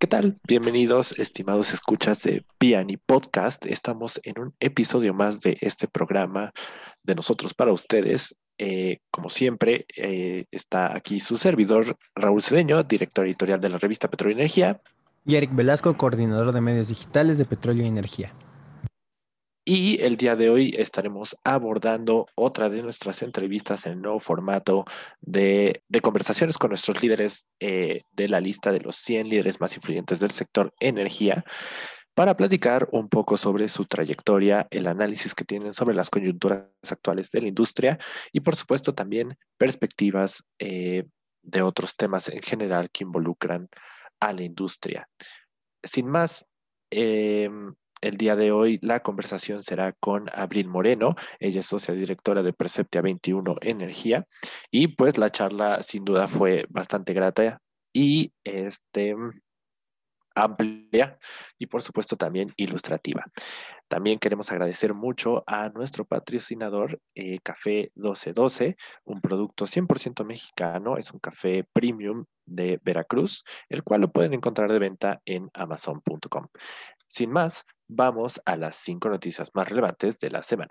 ¿Qué tal? Bienvenidos, estimados escuchas de Piani Podcast. Estamos en un episodio más de este programa de nosotros para ustedes. Eh, como siempre, eh, está aquí su servidor Raúl Cedeño, director editorial de la revista Petróleo y Energía. Y Eric Velasco, coordinador de medios digitales de Petróleo y Energía. Y el día de hoy estaremos abordando otra de nuestras entrevistas en el nuevo formato de, conversaciones con nuestros líderes eh, de la lista de los 100 líderes más influyentes del sector energía para platicar un poco sobre su trayectoria, el análisis que tienen sobre las coyunturas actuales de la industria y por supuesto también perspectivas eh, de otros temas en general que involucran a la industria. Sin más, em, el día de hoy la conversación será con Abril Moreno, ella es socia directora de Perceptia 21 Energía y pues la charla sin duda fue bastante grata y este amplia y por supuesto también ilustrativa. También queremos agradecer mucho a nuestro patrocinador eh, Café 1212, un producto 100% mexicano, es un café premium de Veracruz, el cual lo pueden encontrar de venta en amazon.com. Sin más, vamos a las cinco noticias más relevantes de la semana.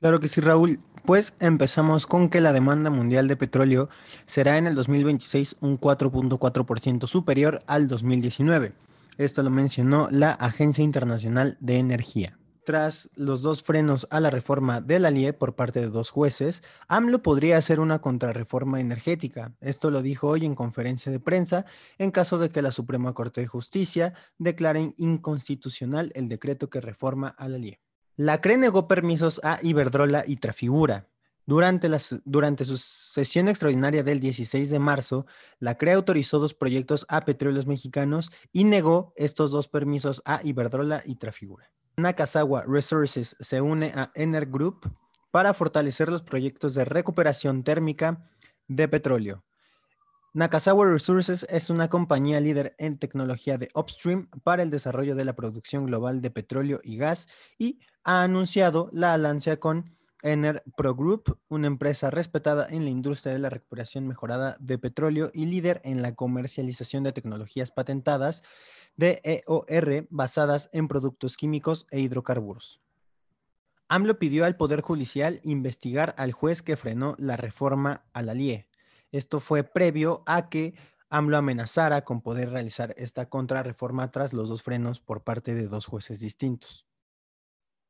Claro que sí, Raúl. Pues empezamos con que la demanda mundial de petróleo será en el 2026 un 4.4% superior al 2019. Esto lo mencionó la Agencia Internacional de Energía. Tras los dos frenos a la reforma de la LIE por parte de dos jueces, AMLO podría hacer una contrarreforma energética. Esto lo dijo hoy en conferencia de prensa en caso de que la Suprema Corte de Justicia declare inconstitucional el decreto que reforma a la LIE. La CRE negó permisos a Iberdrola y Trafigura. Durante, durante, su sesión extraordinaria del 16 de marzo, la CRE autorizó dos proyectos a petróleos mexicanos y negó estos dos permisos a Iberdrola y Trafigura. Nakazawa Resources se une a Ener Group para fortalecer los proyectos de recuperación térmica de petróleo. Nakazawa Resources es una compañía líder en tecnología de upstream para el desarrollo de la producción global de petróleo y gas y ha anunciado la alianza con Ener Pro Group, una empresa respetada en la industria de la recuperación mejorada de petróleo y líder en la comercialización de tecnologías patentadas de EOR basadas en productos químicos e hidrocarburos. AMLO pidió al Poder Judicial investigar al juez que frenó la reforma a la LIE. Esto fue previo a que AMLO amenazara con poder realizar esta contrarreforma tras los dos frenos por parte de dos jueces distintos.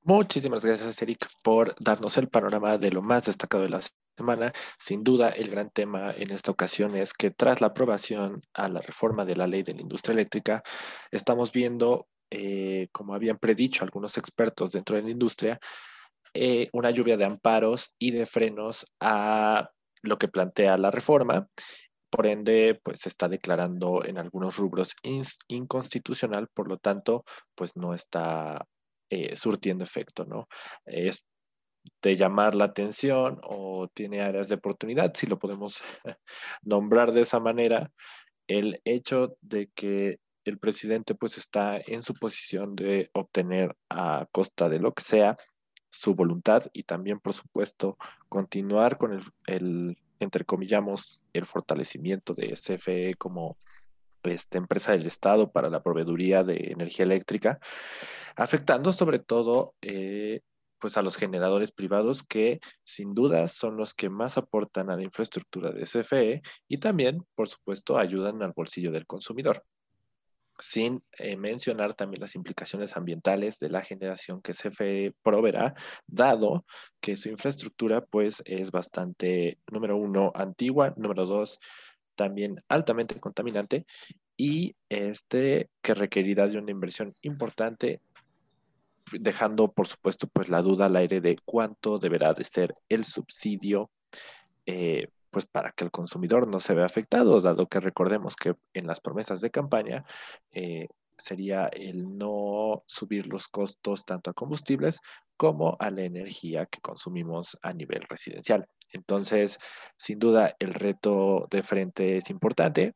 Muchísimas gracias, Eric, por darnos el panorama de lo más destacado de la semana. Sin duda, el gran tema en esta ocasión es que tras la aprobación a la reforma de la ley de la industria eléctrica, estamos viendo, eh, como habían predicho algunos expertos dentro de la industria, eh, una lluvia de amparos y de frenos a lo que plantea la reforma. Por ende, pues se está declarando en algunos rubros inconstitucional, por lo tanto, pues no está eh, surtiendo efecto, ¿no? Es de llamar la atención o tiene áreas de oportunidad, si lo podemos nombrar de esa manera, el hecho de que el presidente pues está en su posición de obtener a costa de lo que sea su voluntad y también por supuesto continuar con el, el entrecomillamos el fortalecimiento de CFE como esta empresa del Estado para la proveeduría de energía eléctrica, afectando sobre todo eh, pues a los generadores privados que sin duda son los que más aportan a la infraestructura de CFE y también, por supuesto, ayudan al bolsillo del consumidor. Sin eh, mencionar también las implicaciones ambientales de la generación que CFE proveerá, dado que su infraestructura pues es bastante, número uno, antigua, número dos, también altamente contaminante y este que requerirá de una inversión importante dejando por supuesto pues la duda al aire de cuánto deberá de ser el subsidio eh, pues para que el consumidor no se vea afectado, dado que recordemos que en las promesas de campaña eh, sería el no subir los costos tanto a combustibles como a la energía que consumimos a nivel residencial. Entonces, sin duda, el reto de frente es importante,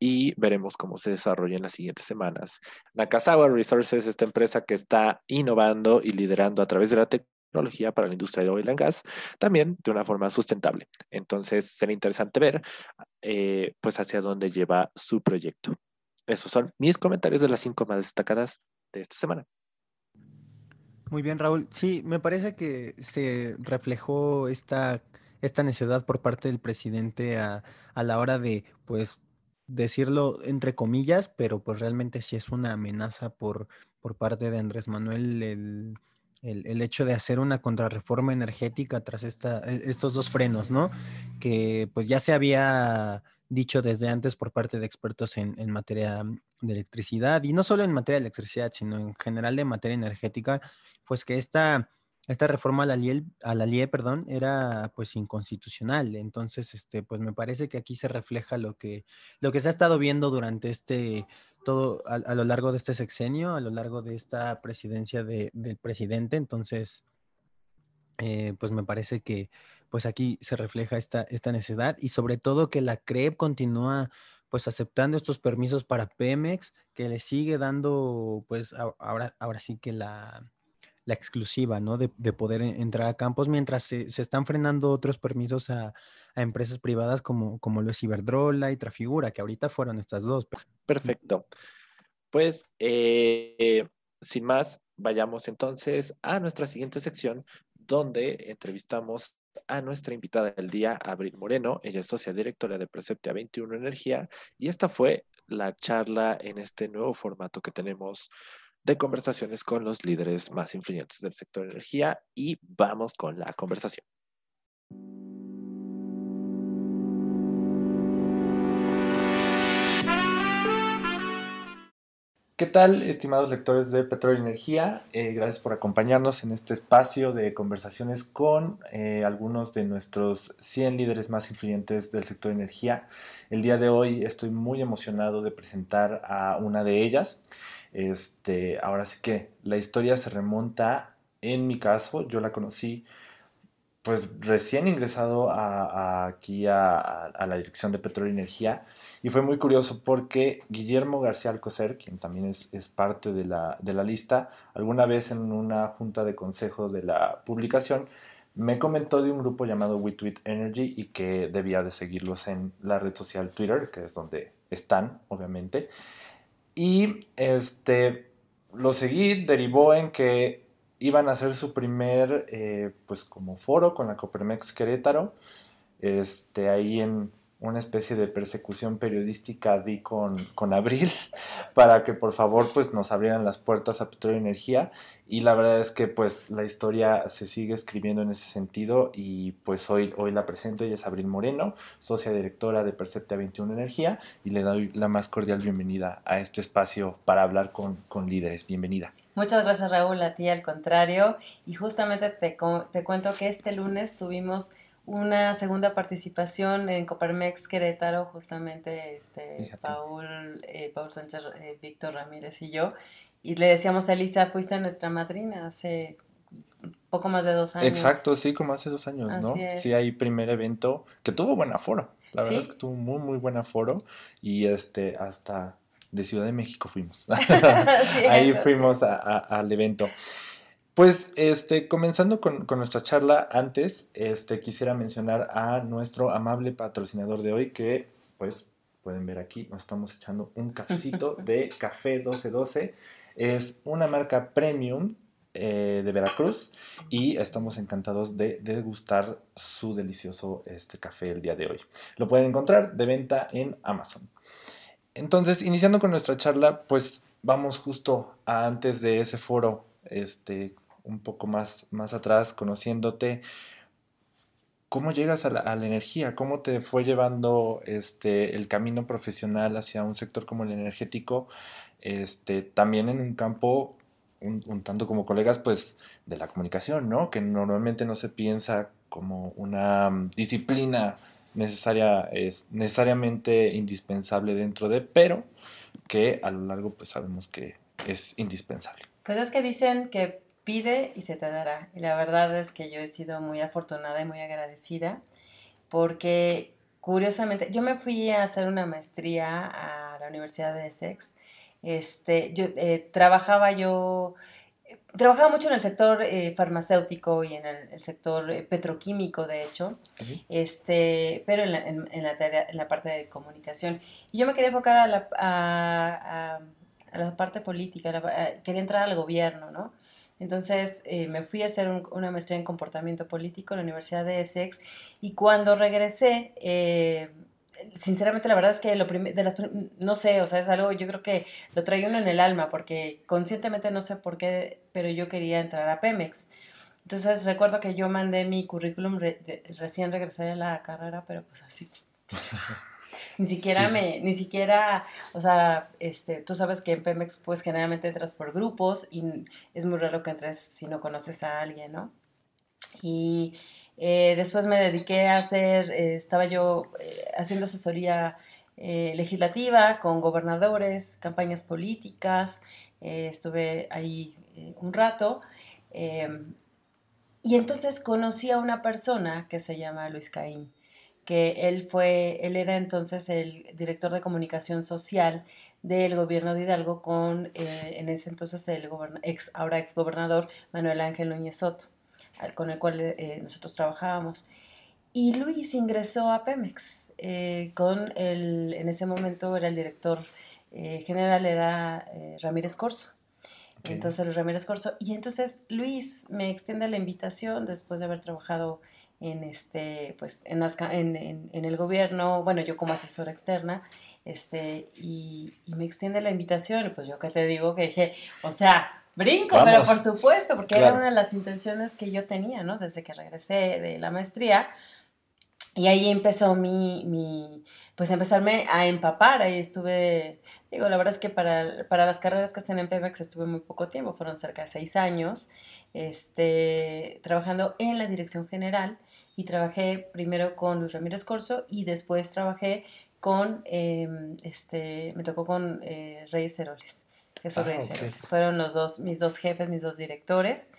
y veremos cómo se desarrolla en las siguientes semanas. Nakazawa Resources, esta empresa que está innovando y liderando a través de la tecnología para la industria de oil and gas, también de una forma sustentable. Entonces, será interesante ver eh, pues hacia dónde lleva su proyecto. Esos son mis comentarios de las cinco más destacadas de esta semana. Muy bien, Raúl. Sí, me parece que se reflejó esta, esta necedad por parte del presidente a, a la hora de, pues, decirlo entre comillas, pero pues realmente sí es una amenaza por, por parte de Andrés Manuel el, el, hecho de hacer una contrarreforma energética tras esta, e, estos dos frenos, ¿no? Que pues ya se había dicho desde antes por parte de expertos en, en, materia de electricidad, y no solo en materia de electricidad, sino en general de materia energética, pues que esta esta reforma a la LIE, a la LIE perdón, era pues inconstitucional. Entonces, este, pues me parece que aquí se refleja lo que, lo que se ha estado viendo durante este, todo, a, lo largo de este sexenio, a lo largo de esta presidencia de, del presidente. Entonces, eh, pues me parece que pues aquí se refleja esta, esta necesidad y sobre todo que la CREP continúa pues aceptando estos permisos para Pemex, que le sigue dando pues ahora, ahora sí que la la exclusiva, ¿no? De, poder entrar a campos, mientras se, están frenando otros permisos a, empresas privadas como, como lo es Iberdrola y Trafigura, que ahorita fueron estas dos. Perfecto. Pues, eh, sin más, vayamos entonces a nuestra siguiente sección, donde entrevistamos a nuestra invitada del día, Abril Moreno. Ella es socia directora de Preceptia 21 Energía y esta fue la charla en este nuevo formato que tenemos de conversaciones con los líderes más influyentes del sector de energía y vamos con la conversación. ¿Qué tal, estimados lectores de Petróleo y Energía? Eh, gracias por acompañarnos en este espacio de conversaciones con eh, algunos de nuestros 100 líderes más influyentes del sector energía. El día de hoy estoy muy emocionado de presentar a una de ellas. Este, ahora sí que la historia se remonta, en mi caso, yo la conocí pues recién ingresado aquí a, la dirección de Petróleo y Energía y fue muy curioso porque Guillermo García Alcocer, quien también es, parte de la, de la, lista, alguna vez en una junta de consejo de la publicación me comentó de un grupo llamado WeTweet Energy y que debía de seguirlos en la red social Twitter, que es donde están, obviamente. Y este, lo seguí, derivó en que iban a hacer su primer, eh, pues como foro con la Copermex Querétaro, este, ahí en, una especie de persecución periodística di con, con Abril para que por favor pues nos abrieran las puertas a Petróleo y Energía y la verdad es que pues la historia se sigue escribiendo en ese sentido y pues hoy, hoy la presento, ella es Abril Moreno, socia directora de Percepta 21 Energía y le doy la más cordial bienvenida a este espacio para hablar con, con líderes. Bienvenida. Muchas gracias Raúl, a ti al contrario y justamente te, te cuento que este lunes tuvimos una segunda participación en Coparmex Querétaro, justamente este, Paul, eh, Paul Sánchez, eh, Víctor Ramírez y yo. Y le decíamos a Elisa, fuiste nuestra madrina hace poco más de dos años. Exacto, sí, como hace dos años, ¿no? Sí, hay primer evento que tuvo buen aforo. La verdad es que tuvo muy, muy buen aforo. Y este, hasta de Ciudad de México fuimos. Ahí fuimos al evento. Pues este, comenzando con, nuestra charla, antes este, quisiera mencionar a nuestro amable patrocinador de hoy, que pues pueden ver aquí, nos estamos echando un cafecito de Café 1212. Es una marca premium eh, de Veracruz y estamos encantados de degustar su delicioso este, café el día de hoy. Lo pueden encontrar de venta en Amazon. Entonces, iniciando con nuestra charla, pues vamos justo a antes de ese foro este, un poco más, más atrás, conociéndote, ¿cómo llegas a la, energía? ¿Cómo te fue llevando este, el camino profesional hacia un sector como el energético? Este, también en un campo un, tanto como colegas, pues de la comunicación, ¿no? Que normalmente no se piensa como una mm, disciplina necesaria, es necesariamente indispensable dentro de, pero que a lo largo pues sabemos que es indispensable. Pues es que dicen que pide y se te dará. Y la verdad es que yo he sido muy afortunada y muy agradecida porque curiosamente yo me fui a hacer una maestría a la Universidad de Essex. Este, yo eh, trabajaba yo trabajaba mucho en el sector eh, farmacéutico y en el, sector eh, petroquímico, de hecho, este, pero en la, en, la, en la, parte de comunicación. Y yo me quería enfocar a la, a, a, la parte política, quería entrar al gobierno, ¿no? Entonces eh, me fui a hacer una maestría en comportamiento político en la Universidad de Essex y cuando regresé sinceramente la verdad es que lo de las no sé, o sea, es algo yo creo que lo trae uno en el alma porque conscientemente no sé por qué, pero yo quería entrar a Pemex. Entonces recuerdo que yo mandé mi currículum recién regresé de la carrera, pero pues así. ni siquiera me, ni siquiera, o sea, este, tú sabes que en Pemex pues generalmente entras por grupos y es muy raro que entres si no conoces a alguien, ¿no? Y eh, después me dediqué a hacer, eh, estaba yo eh, haciendo asesoría legislativa con gobernadores, campañas políticas, estuve ahí un rato. y entonces conocí a una persona que se llama Luis Caín, que él fue, él era entonces el director de comunicación social del gobierno de Hidalgo con, en ese entonces, el ex, ahora ex gobernador Manuel Ángel Núñez Soto con el cual eh, nosotros trabajábamos. Y Luis ingresó a Pemex eh, con el, en ese momento era el director eh, general, era Ramírez Corso. Entonces Luis Ramírez Corso. Y entonces Luis me extiende la invitación después de haber trabajado en este, pues, en, en, en, el gobierno, bueno, yo como asesora externa, este, y, y, me extiende la invitación, pues yo que te digo que dije, o sea, Brinco, pero por supuesto, porque era una de las intenciones que yo tenía, ¿no? Desde que regresé de la maestría. Y ahí empezó mi, mi, pues empezarme a empapar, ahí estuve, digo, la verdad es que para, para las carreras que hacen en Pemex estuve muy poco tiempo, fueron cerca de seis años, este, trabajando en la dirección general y trabajé primero con Luis Ramírez Corso y después trabajé con, em, este, me tocó con eh, Reyes Heroles. Jesús ah, Fueron los dos, mis dos jefes, mis dos directores.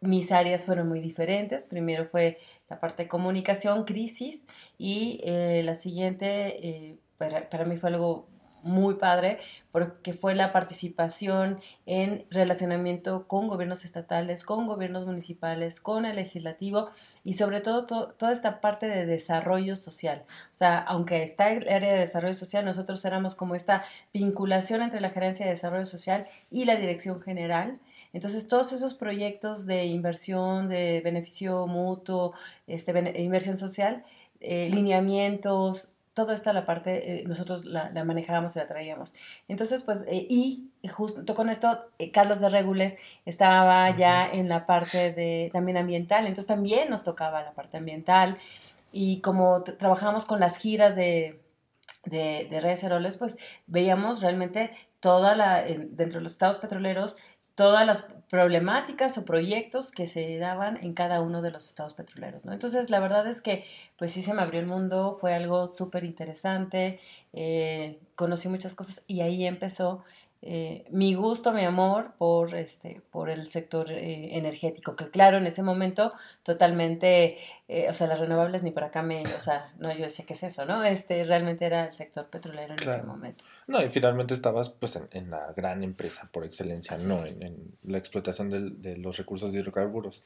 Mis áreas fueron muy diferentes. Primero fue la parte de comunicación, crisis, y eh, la siguiente, eh, para, para, mí fue algo muy padre porque fue la participación en relacionamiento con gobiernos estatales, con gobiernos municipales, con el legislativo y sobre todo toda esta parte de desarrollo social. O sea, aunque está el área de desarrollo social, nosotros éramos como esta vinculación entre la gerencia de desarrollo social y la dirección general. Entonces, todos esos proyectos de inversión, de beneficio mutuo, este, inversión social, eh, lineamientos, todo esta la parte, eh, nosotros la, manejábamos y la traíamos. Entonces, pues, eh, y justo con esto, eh, Carlos de Regules estaba ya en la parte de también ambiental, entonces también nos tocaba la parte ambiental. Y como trabajamos con las giras de, de, de redes Heroles, pues veíamos realmente toda la, dentro de los estados petroleros, todas las problemáticas o proyectos que se daban en cada uno de los estados petroleros, ¿no? Entonces, la verdad es que, pues sí se me abrió el mundo, fue algo súper interesante, eh, conocí muchas cosas y ahí empezó eh, mi gusto, mi amor por, este, por el sector eh, energético, que claro, en ese momento totalmente, eh, o sea, las renovables ni por acá me, o sea, no, yo decía, ¿qué es eso? ¿No? Este, realmente era el sector petrolero en ese momento. No, y finalmente estabas pues en, la gran empresa por excelencia, no en, la explotación de los recursos de hidrocarburos.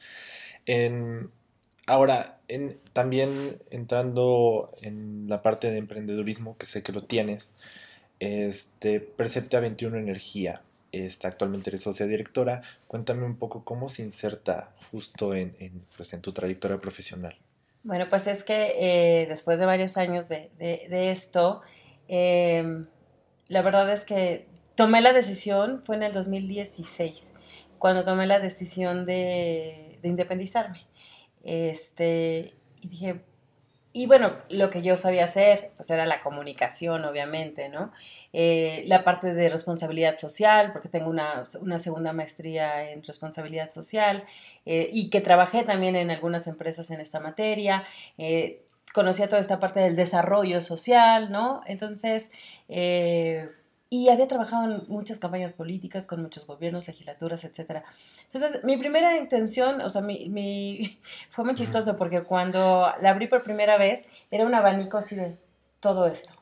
En, ahora, en, también entrando en la parte de emprendedurismo, que sé que lo tienes, este, Percepta 21 Energía. Está actualmente eres socia directora. Cuéntame un poco cómo se inserta justo en, pues, en tu trayectoria profesional. Bueno, pues es que eh, después de varios años de, esto, em, la verdad es que tomé la decisión, fue en el 2016, cuando tomé la decisión de, de independizarme. Este, y dije, y bueno, lo que yo sabía hacer, pues era la comunicación, obviamente, ¿no? Eh, la parte de responsabilidad social, porque tengo una, una segunda maestría en responsabilidad social eh, y que trabajé también en algunas empresas en esta materia. Eh, conocía toda esta parte del desarrollo social, ¿no? Entonces, y había trabajado en muchas campañas políticas con muchos gobiernos, legislaturas, etc. Entonces, mi primera intención, o sea, mi, mi, fue muy chistoso porque cuando la abrí por primera vez, era un abanico así de todo esto.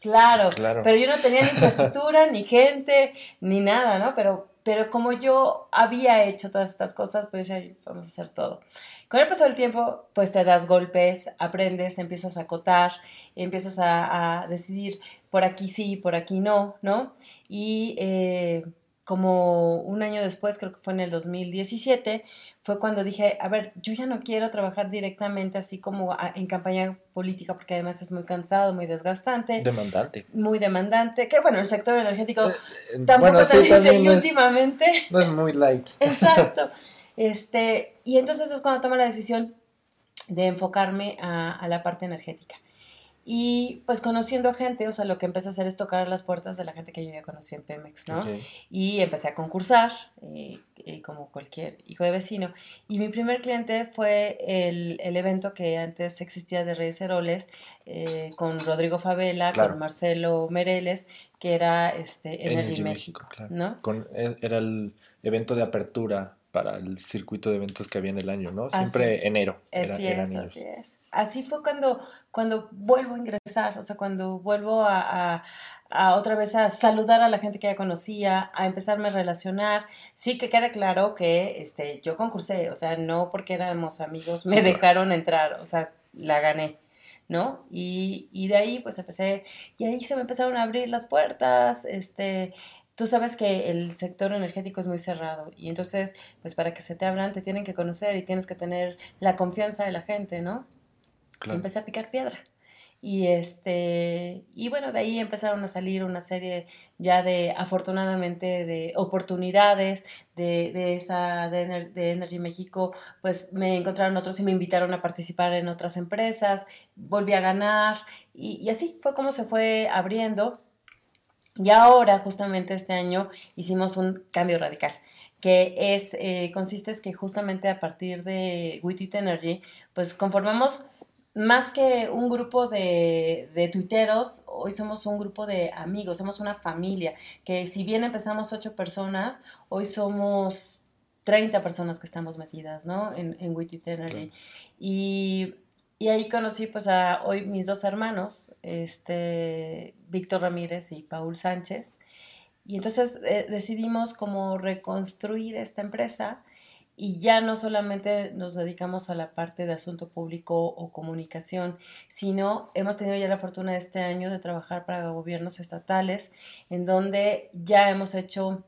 Claro, claro. pero yo no tenía ni infraestructura, ni gente, ni nada, ¿no? Pero pero como yo había hecho todas estas cosas, pues ya vamos a hacer todo. Con el paso del tiempo, pues te das golpes, aprendes, empiezas a acotar, empiezas a, decidir por aquí sí, por aquí no, ¿no? Y eh, como un año después, creo que fue en el 2017, fue cuando dije, a ver, yo ya no quiero trabajar directamente así como en campaña política, porque además es muy cansado, muy desgastante. Demandante. Muy demandante. Que bueno, el sector energético eh, eh, tampoco te dice, últimamente. no es muy light. Exacto. Este, y entonces es cuando tomo la decisión de enfocarme a, a la parte energética. Y pues conociendo a gente, o sea, lo que empecé a hacer es tocar las puertas de la gente que yo ya conocí en Pemex, ¿no? Y empecé a concursar, eh, eh, como cualquier hijo de vecino. Y mi primer cliente fue el, el evento que antes existía de Reyes Heroles, eh, con Rodrigo Favela, con Marcelo Mereles, que era este, Energy, México, ¿no? Con, e, era el evento de apertura para el circuito de eventos que había en el año, ¿no? Siempre enero. Así es, así es. Así fue cuando, cuando vuelvo a ingresar, o sea, cuando vuelvo a, otra vez a saludar a la gente que ya conocía, a empezarme a relacionar. Sí que quede claro que este, yo concursé, o sea, no porque éramos amigos me dejaron entrar, o sea, la gané. ¿no? Y, y, de ahí pues empecé, y ahí se me empezaron a abrir las puertas, este, tú sabes que el sector energético es muy cerrado y entonces, pues para que se te abran, te tienen que conocer y tienes que tener la confianza de la gente, ¿no? empecé a picar piedra. Y este, y bueno, de ahí empezaron a salir una serie ya de, afortunadamente, de oportunidades de, de esa, de, de, Energy México, pues me encontraron otros y me invitaron a participar en otras empresas, volví a ganar, y, y así fue como se fue abriendo y ahora, justamente este año, hicimos un cambio radical que es, eh, consiste es que justamente a partir de WeTweet Energy, pues conformamos más que un grupo de, de tuiteros, hoy somos un grupo de amigos, somos una familia, que si bien empezamos ocho personas, hoy somos 30 personas que estamos metidas, ¿no? En, en WeTweet Energy. Y y ahí conocí pues a hoy mis dos hermanos, este, Víctor Ramírez y Paul Sánchez. Y entonces eh, decidimos como reconstruir esta empresa y ya no solamente nos dedicamos a la parte de asunto público o comunicación, sino hemos tenido ya la fortuna este año de trabajar para gobiernos estatales, en donde ya hemos hecho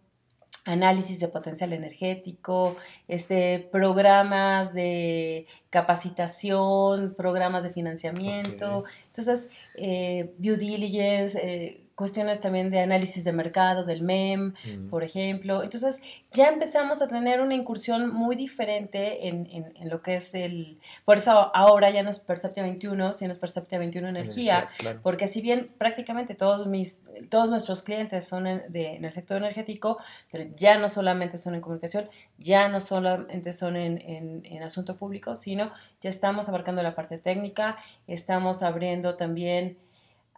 análisis de potencial energético, este, programas de capacitación, programas de financiamiento. Entonces, eh, due diligence, eh, cuestiones también de análisis de mercado, del MEM, mm. por ejemplo. Entonces, ya empezamos a tener una incursión muy diferente en, en, lo que es el... Por eso ahora ya no es Perceptia 21, sino es Perceptia 21 Energía, porque si bien prácticamente todos, mis, todos nuestros clientes son en, de, en el sector energético, pero ya no solamente son en comunicación, ya no solamente son en, en, en asunto público, sino ya estamos abarcando la parte técnica, estamos abriendo también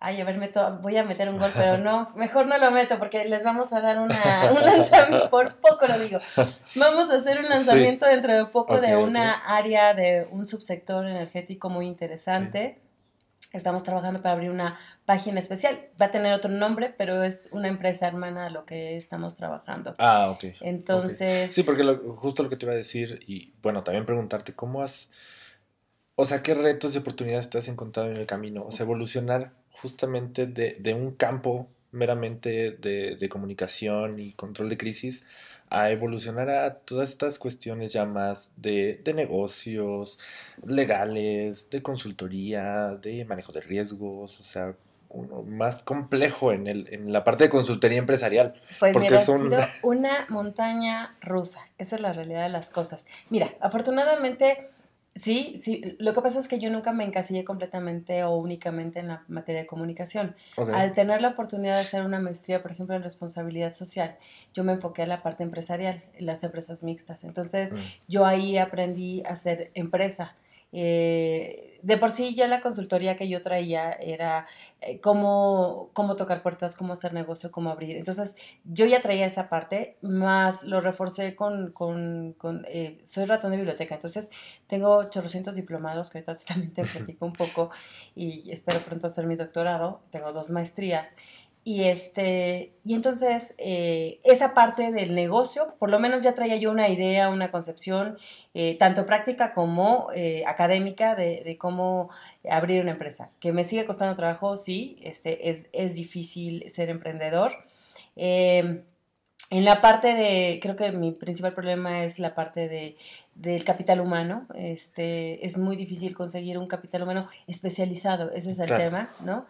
ay, a ver, meto, voy a meter un gol, pero no, mejor no lo meto porque les vamos a dar una, un lanzamiento, por poco lo digo, vamos a hacer un lanzamiento dentro de poco de una área de un subsector energético muy interesante. Estamos trabajando para abrir una página especial. Va a tener otro nombre, pero es una empresa hermana a lo que estamos trabajando. Ah, ok. Entonces... Sí, porque justo lo que te iba a decir y bueno, también preguntarte cómo has... O sea, ¿qué retos y oportunidades te has encontrado en el camino? O sea, evolucionar justamente de, un campo meramente de, comunicación y control de crisis a evolucionar a todas estas cuestiones ya más de, negocios, legales, de consultoría, de manejo de riesgos, o sea, uno más complejo en, el, en la parte de consultoría empresarial. Pues porque mira, ha sido una montaña rusa, esa es la realidad de las cosas. Mira, afortunadamente Sí, sí. Lo que pasa es que yo nunca me encasillé completamente o únicamente en la materia de comunicación. Al tener la oportunidad de hacer una maestría, por ejemplo, en responsabilidad social, yo me enfoqué a la parte empresarial, en las empresas mixtas. Entonces, mm. yo ahí aprendí a hacer empresa. Eh, de por sí ya la consultoría que yo traía era eh, cómo, tocar puertas, cómo hacer negocio, cómo abrir. Entonces yo ya traía esa parte, más lo reforcé con, con, con eh, soy ratón de biblioteca, entonces tengo 800 diplomados, que ahorita también te platico un poco y espero pronto hacer mi doctorado, tengo dos maestrías Y, este, y entonces eh, esa parte del negocio, por lo menos ya traía yo una idea, una concepción, eh, tanto práctica como eh, académica, de, cómo abrir una empresa. Que me sigue costando trabajo, sí, este, es, es difícil ser emprendedor. Em, en la parte de, creo que mi principal problema es la parte de, del capital humano. Este, es muy difícil conseguir un capital humano especializado, ese es el tema, ¿no?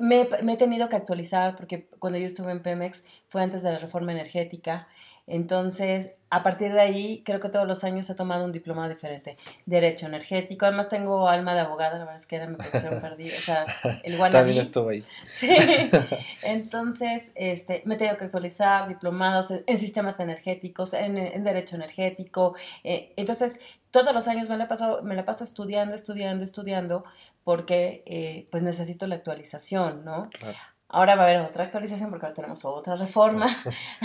Me, he tenido que actualizar porque cuando yo estuve en Pemex fue antes de la reforma energética. Entonces, a partir de ahí, creo que todos los años he tomado un diplomado diferente. Derecho energético. Además, tengo alma de abogada, la verdad es que era mi profesión perdida. O sea, el También estuve ahí. Sí. Entonces, este, me he tenido que actualizar diplomados en, sistemas energéticos, en, en derecho energético. Eh, entonces, todos los años me la paso, me la paso estudiando, estudiando, estudiando, porque eh, pues necesito la actualización, ¿no? Ahora va a haber otra actualización porque ahora tenemos otra reforma.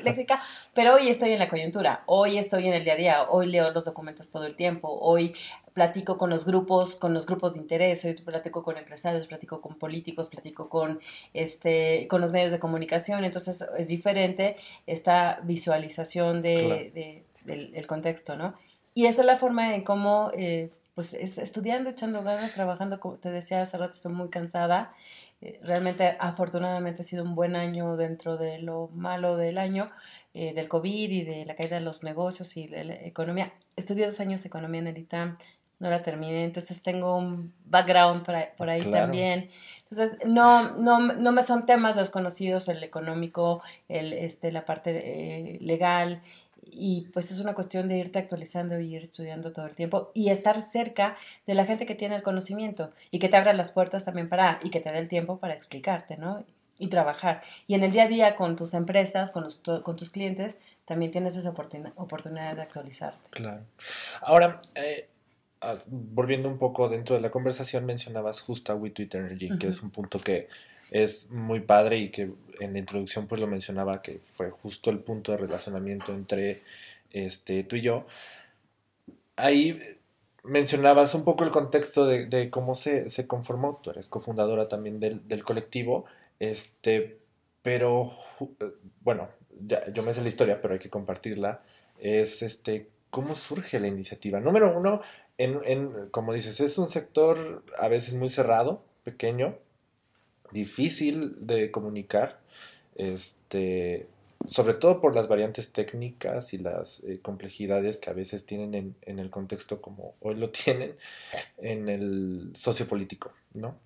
Eléctrica, pero hoy estoy en la coyuntura, hoy estoy en el día a día, hoy leo los documentos todo el tiempo, hoy platico con los grupos, con los grupos de interés, hoy platico con empresarios, platico con políticos, platico con este, con los medios de comunicación, entonces es diferente esta visualización de del contexto, ¿no? Y esa es la forma en cómo, eh, pues, es estudiando, echando ganas, trabajando, como te decía hace rato, estoy muy cansada. Eh, realmente, afortunadamente, ha sido un buen año dentro de lo malo del año, eh, del COVID y de la caída de los negocios y de la economía. Estudié dos años de economía en el ITAM, no la terminé, entonces tengo un background por ahí, por ahí también. Entonces, no, no, no me son temas desconocidos el económico, el, este, la parte legal y pues es una cuestión de irte actualizando y ir estudiando todo el tiempo y estar cerca de la gente que tiene el conocimiento y que te abra las puertas también para y que te dé el tiempo para explicarte, ¿no? Y trabajar. Y en el día a día con tus empresas, con, los, con tus clientes, también tienes esa oportunidad de actualizarte. Claro. Ahora, eh, ah, volviendo un poco dentro de la conversación, mencionabas justo a WeTweet Energy, que es un punto que es muy padre y que en la introducción pues lo mencionaba que fue justo el punto de relacionamiento entre este, tú y yo. Ahí mencionabas un poco el contexto de, cómo se, conformó, tú eres cofundadora también del, colectivo, este, pero bueno, yo me sé la historia, pero hay que compartirla, es este, cómo surge la iniciativa. Número uno, en, como dices, es un sector a veces muy cerrado, pequeño, difícil de comunicar, este, sobre todo por las variantes técnicas y las eh, complejidades que a veces tienen en, el contexto como hoy lo tienen en el sociopolítico, ¿no?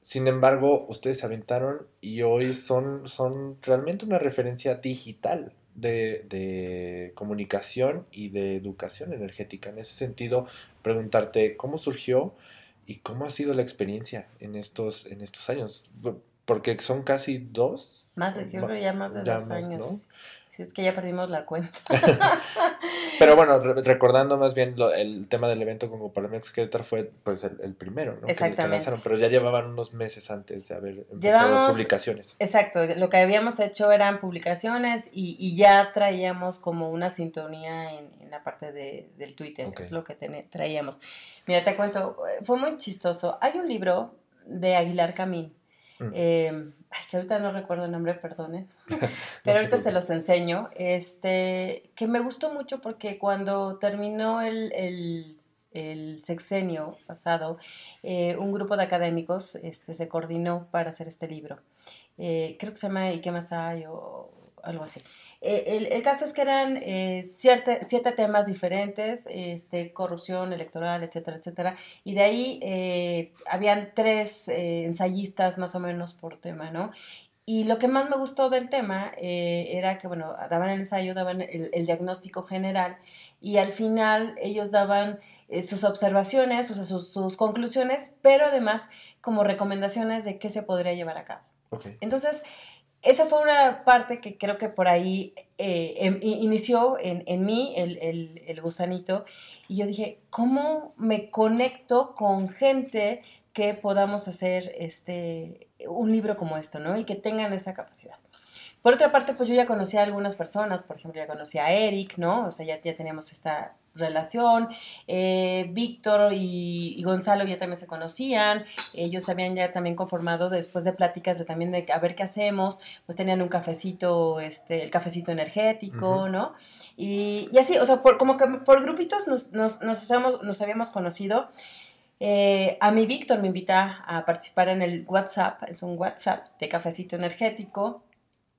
Sin embargo, ustedes se aventaron y hoy son, son realmente una referencia digital de, de, comunicación y de educación energética. En ese sentido, preguntarte cómo surgió ¿Y cómo ha sido la experiencia en estos, en estos años? Porque son casi dos. Más, yo creo ya más de dos años. Si es que ya perdimos la cuenta. Pero bueno, recordando más bien el tema del evento con Coparmex Querétaro fue pues el, primero, ¿no? Exactamente. pero ya llevaban unos meses antes de haber empezado publicaciones. Exacto, lo que habíamos hecho eran publicaciones y, ya traíamos como una sintonía en, la parte de, del Twitter, es lo que traíamos. Mira, te cuento, fue muy chistoso. Hay un libro de Aguilar Camín. Mm. Eh, ay, que ahorita no recuerdo el nombre, perdonen, pero ahorita se los enseño, este, que me gustó mucho porque cuando terminó el, el, sexenio pasado, eh, un grupo de académicos este, se coordinó para hacer este libro. Eh, creo que se llama ¿Y qué más hay? o algo así. Eh, el, caso es que eran eh, siete, temas diferentes, este, corrupción electoral, etcétera, etcétera, y de ahí eh, habían tres ensayistas más o menos por tema, ¿no? Y lo que más me gustó del tema era que, bueno, daban el ensayo, daban el, diagnóstico general y al final ellos daban sus observaciones, o sea, sus, conclusiones, pero además como recomendaciones de qué se podría llevar a cabo. Entonces, esa fue una parte que creo que por ahí eh, em, inició en, mí el, gusanito y yo dije, ¿cómo me conecto con gente que podamos hacer este, un libro como esto, ¿no? Y que tengan esa capacidad. Por otra parte, pues yo ya conocí a algunas personas, por ejemplo, ya conocí a Eric, ¿no? O sea, ya, ya teníamos esta relación. Eh, Víctor y, Gonzalo ya también se conocían, ellos habían ya también conformado después de pláticas de también de a ver qué hacemos, pues tenían un cafecito, este, el cafecito energético, ¿no? Y, y, así, o sea, por, como que por grupitos nos, nos, nos, nos habíamos conocido. Eh, a mi Víctor me invita a participar en el WhatsApp, es un WhatsApp de cafecito energético.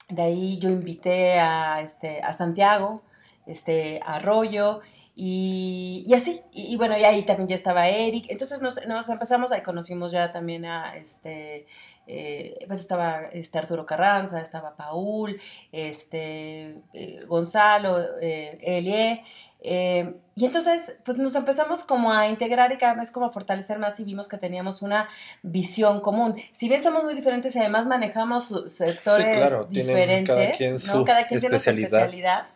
De ahí yo invité a, este, a Santiago, este, a Arroyo, y, y así, y, bueno, y ahí también ya estaba Eric, entonces nos, nos empezamos, ahí conocimos ya también a, este, eh, pues estaba este Arturo Carranza, estaba Paul, este, eh, Gonzalo, eh, Elie, eh, y entonces, pues nos empezamos como a integrar y cada vez como a fortalecer más y vimos que teníamos una visión común. Si bien somos muy diferentes y además manejamos sectores diferentes, cada quien, su cada quien tiene su especialidad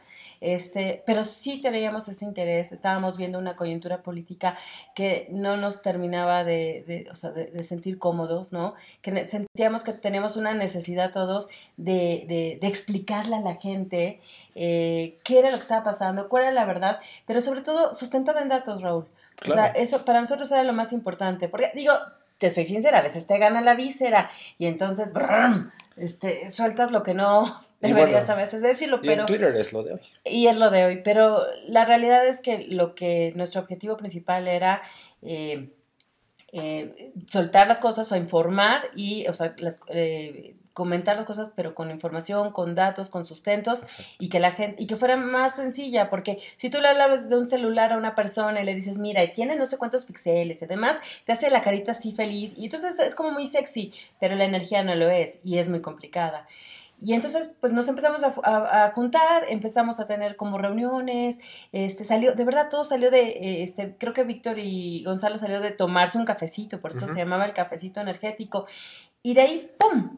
este, pero sí teníamos ese interés, estábamos viendo una coyuntura política que no nos terminaba de, de, o sea, de, sentir cómodos, ¿no? Que sentíamos que teníamos una necesidad todos de, explicarle a la gente eh, qué era lo que estaba pasando, cuál era la verdad, pero sobre todo sustentada en datos, Raúl. O sea, eso para nosotros era lo más importante, porque digo, te soy sincera, a veces te gana la víscera y entonces este, sueltas lo que no deberías a veces decirlo, pero... En Twitter es lo de hoy. Y es lo de hoy, pero la realidad es que lo que nuestro objetivo principal era... Eh, eh, soltar las cosas o informar y, o sea, eh, comentar las cosas, pero con información, con datos, con sustentos y que la gente y que fuera más sencilla, porque si tú le hablas de un celular a una persona y le dices, mira, y tiene no sé cuántos píxeles y demás, te hace la carita así feliz y entonces es como muy sexy, pero la energía no lo es y es muy complicada. Y entonces, pues nos empezamos a, juntar, empezamos a tener como reuniones, este, salió, de verdad todo salió de, eh, este, creo que Víctor y Gonzalo salió de tomarse un cafecito, por eso se llamaba el cafecito energético. Y de ahí, ¡pum!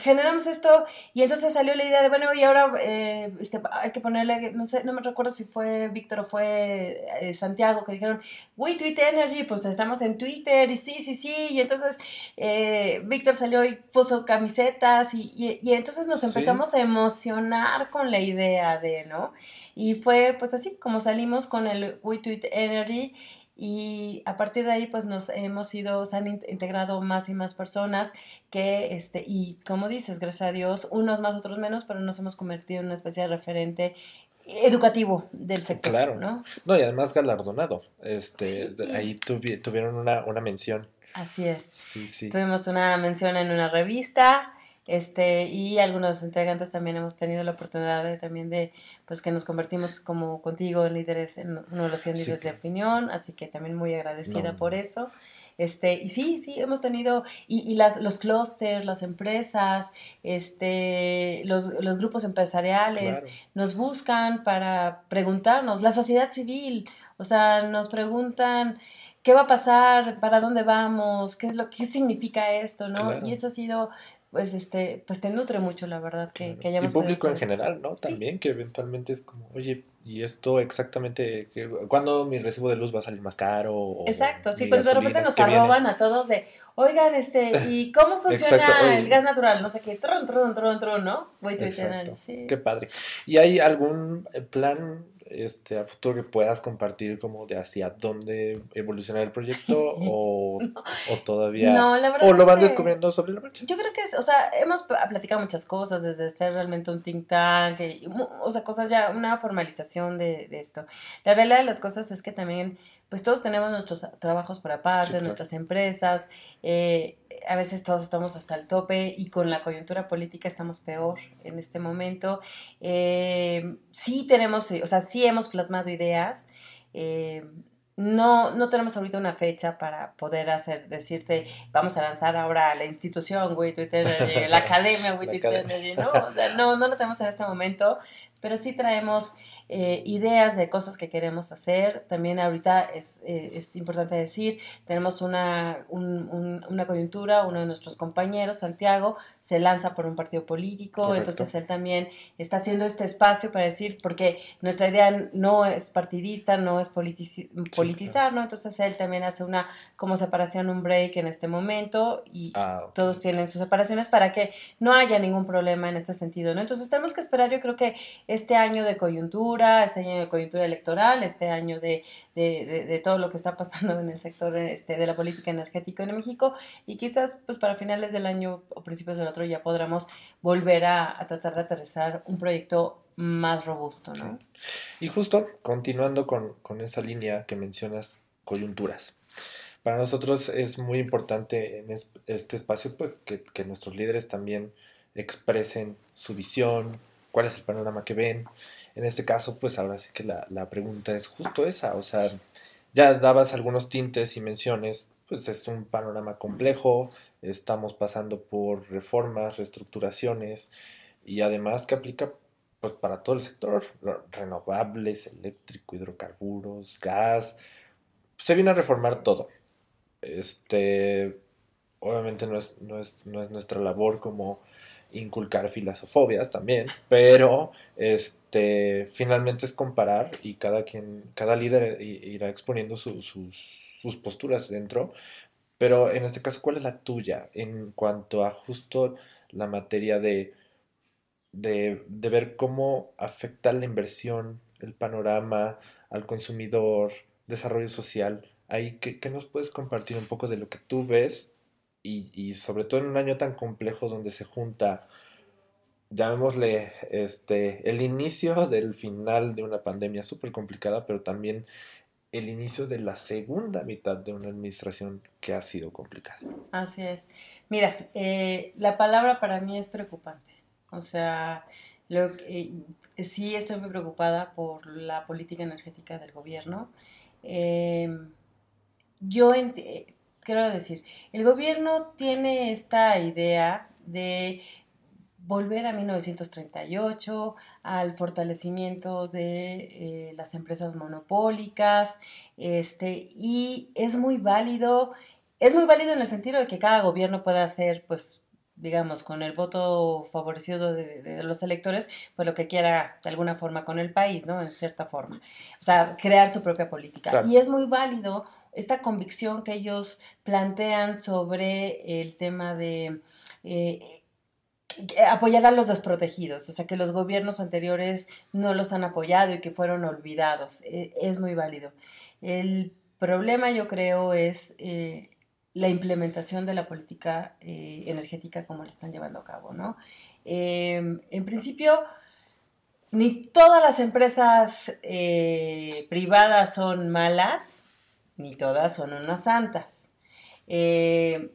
Generamos esto y entonces salió la idea de, bueno, y ahora eh, este, hay que ponerle, no sé, no me recuerdo si fue Víctor o fue eh, Santiago que dijeron, we tweet energy, pues estamos en Twitter y sí, sí, sí, y entonces eh, Víctor salió y puso camisetas y, y, entonces nos empezamos a emocionar con la idea de, ¿no? Y fue pues así como salimos con el we tweet energy y a partir de ahí pues nos hemos ido, se han integrado más y más personas que, este, y como dices, gracias a Dios, unos más, otros menos, pero nos hemos convertido en una especie de referente educativo del sector. Claro, ¿no? No, y además galardonado. Este, Ahí tuvieron una, una mención. Así es. Sí, sí. Tuvimos una mención en una revista este, y algunos integrantes también hemos tenido la oportunidad de, también de, pues que nos convertimos como contigo en líderes, en uno de los 100 líderes de opinión, así que también muy agradecida por eso. Este, y sí, sí, hemos tenido, y, y las, los clústeres, las empresas, este, los, los grupos empresariales nos buscan para preguntarnos, la sociedad civil, o sea, nos preguntan, ¿qué va a pasar? ¿Para dónde vamos? ¿Qué es lo qué significa esto? ¿no? Y eso ha sido pues este, pues te nutre mucho, la verdad, que, que hayamos Y público en general, ¿no? También, que eventualmente es como, oye, ¿y esto exactamente, que, cuándo mi recibo de luz va a salir más caro? Exacto, sí, pues de repente nos arroban a todos de, oigan, este, ¿y cómo funciona el gas natural? No sé qué, tron, tron, tron, tron, ¿no? Voy a sí. Qué padre. ¿Y hay algún plan este, a futuro que puedas compartir como de hacia dónde evolucionar el proyecto o, o todavía no, la verdad o lo van descubriendo sobre la marcha? Yo creo que es, o sea, hemos platicado muchas cosas desde ser realmente un think tank, o sea, cosas ya, una formalización de, de esto. La realidad de las cosas es que también pues todos tenemos nuestros trabajos por aparte, nuestras empresas, eh, a veces todos estamos hasta el tope y con la coyuntura política estamos peor en este momento. Eh, sí tenemos, o sea, sí hemos plasmado ideas. Eh, no, no tenemos ahorita una fecha para poder hacer, decirte, vamos a lanzar ahora la institución, güey, Twitter, la academia, güey, Twitter, no, o sea, no, no lo tenemos en este momento, pero sí traemos eh, ideas de cosas que queremos hacer. También ahorita es, eh, es importante decir, tenemos una, un, una coyuntura, uno de nuestros compañeros, Santiago, se lanza por un partido político, entonces él también está haciendo este espacio para decir, porque nuestra idea no es partidista, no es politizar, ¿no? Entonces él también hace una como separación, un break en este momento y ah, todos tienen sus separaciones para que no haya ningún problema en este sentido, ¿no? Entonces tenemos que esperar, yo creo que este año de coyuntura, este año de coyuntura electoral, este año de, de, todo lo que está pasando en el sector este, de la política energética en México y quizás pues para finales del año o principios del otro ya podremos volver a, a tratar de aterrizar un proyecto más robusto, ¿no? Y justo continuando con, esa línea que mencionas, coyunturas. Para nosotros es muy importante en este espacio pues que, nuestros líderes también expresen su visión, cuál es el panorama que ven. En este caso, pues ahora sí que la, pregunta es justo esa, o sea, ya dabas algunos tintes y menciones, pues es un panorama complejo, estamos pasando por reformas, reestructuraciones y además que aplica pues para todo el sector, renovables, eléctrico, hidrocarburos, gas, se viene a reformar todo. Este, obviamente no es, no es, no es nuestra labor como inculcar filosofobias también, pero este, finalmente es comparar y cada quien, cada líder irá exponiendo sus, sus posturas dentro, pero en este caso, ¿cuál es la tuya en cuanto a justo la materia de de, ver cómo afecta la inversión, el panorama al consumidor, desarrollo social. Ahí, ¿qué, nos puedes compartir un poco de lo que tú ves? Y, sobre todo en un año tan complejo donde se junta, llamémosle, este, el inicio del final de una pandemia súper complicada, pero también el inicio de la segunda mitad de una administración que ha sido complicada. Así es. Mira, eh, la palabra para mí es preocupante. O sea, lo, eh, sí estoy muy preocupada por la política energética del gobierno. Em, yo quiero decir, el gobierno tiene esta idea de volver a 1938, al fortalecimiento de eh, las empresas monopólicas, este, y es muy válido, es muy válido en el sentido de que cada gobierno pueda hacer, pues, digamos, con el voto favorecido de, los electores, pues lo que quiera de alguna forma con el país, ¿no? En cierta forma. O sea, crear su propia política. Y es muy válido esta convicción que ellos plantean sobre el tema de... Eh, apoyar a los desprotegidos, o sea que los gobiernos anteriores no los han apoyado y que fueron olvidados, e, es muy válido. El problema yo creo es eh, la implementación de la política eh, energética como la están llevando a cabo, ¿no? Em, en principio, ni todas las empresas eh, privadas son malas, ni todas son unas santas. Em,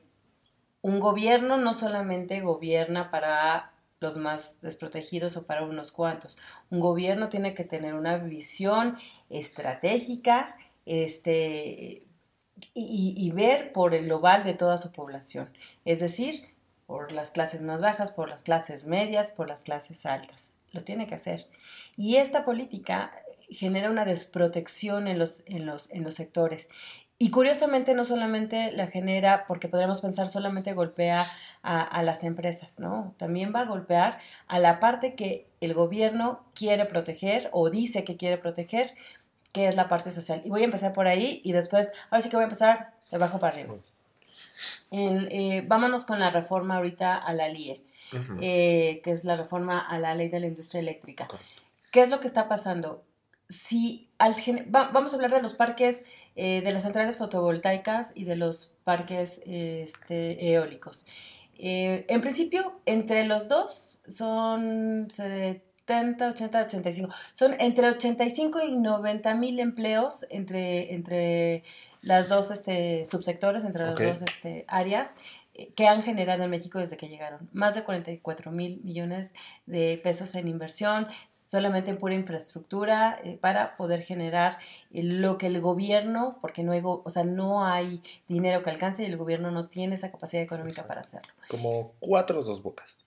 un gobierno no solamente gobierna para los más desprotegidos o para unos cuantos. Un gobierno tiene que tener una visión estratégica, este, y, ver por el global de toda su población, es decir, por las clases más bajas, por las clases medias, por las clases altas. Lo tiene que hacer. Y esta política genera una desprotección en los, en los, en los sectores. Y curiosamente no solamente la genera, porque podríamos pensar solamente golpea a, a, las empresas, ¿no? También va a golpear a la parte que el gobierno quiere proteger o dice que quiere proteger, qué es la parte social. Y voy a empezar por ahí y después, ahora sí que voy a empezar de abajo para arriba. Eh, vámonos con la reforma ahorita a la LIE, eh, que es la reforma a la ley de la industria eléctrica. ¿Qué es lo que está pasando? Si al vamos a hablar de los parques, eh, de las centrales fotovoltaicas y de los parques este, eólicos. en principio, entre los dos son 70, 80, 85. Son entre 85 y 90 mil empleos entre, entre las dos este, subsectores, entre las dos este, áreas eh, que han generado en México desde que llegaron. Más de 44 mil millones de pesos en inversión, solamente en pura infraestructura, eh, para poder generar lo que el gobierno, porque no hay, o sea, no hay dinero que alcance y el gobierno no tiene esa capacidad económica para hacerlo. Como cuatro o dos bocas.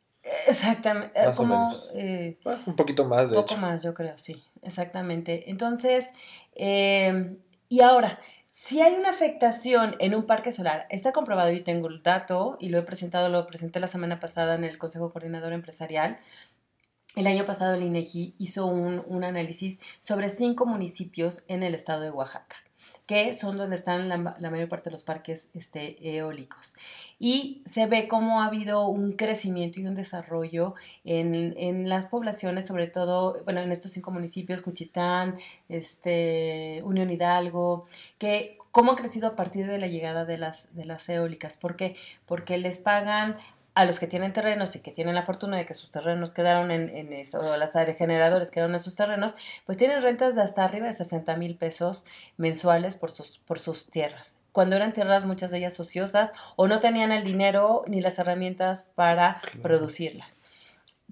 Exactamente, como... Eh, ah, un poquito más, de Un poco más, yo creo, sí, exactamente. Entonces, em, y ahora, si hay una afectación en un parque solar, está comprobado, y tengo el dato, y lo he presentado, lo presenté la semana pasada en el Consejo Coordinador Empresarial, el año pasado el INEGI hizo un, un, análisis sobre cinco municipios en el estado de Oaxaca. Que son donde están la, mayor parte de los parques este, eólicos. Y se ve cómo ha habido un crecimiento y un desarrollo en, en, las poblaciones, sobre todo, bueno, en estos cinco municipios, Cuchitán, este, Unión Hidalgo, que cómo ha crecido a partir de la llegada de las, de las eólicas. ¿Por qué? Porque les pagan a los que tienen terrenos y que tienen la fortuna de que sus terrenos quedaron en, eso, o las generadores quedaron en sus terrenos, pues tienen rentas de hasta arriba de 60 mil pesos mensuales por sus, por sus tierras. Cuando eran tierras, muchas de ellas ociosas, o no tenían el dinero ni las herramientas para producirlas.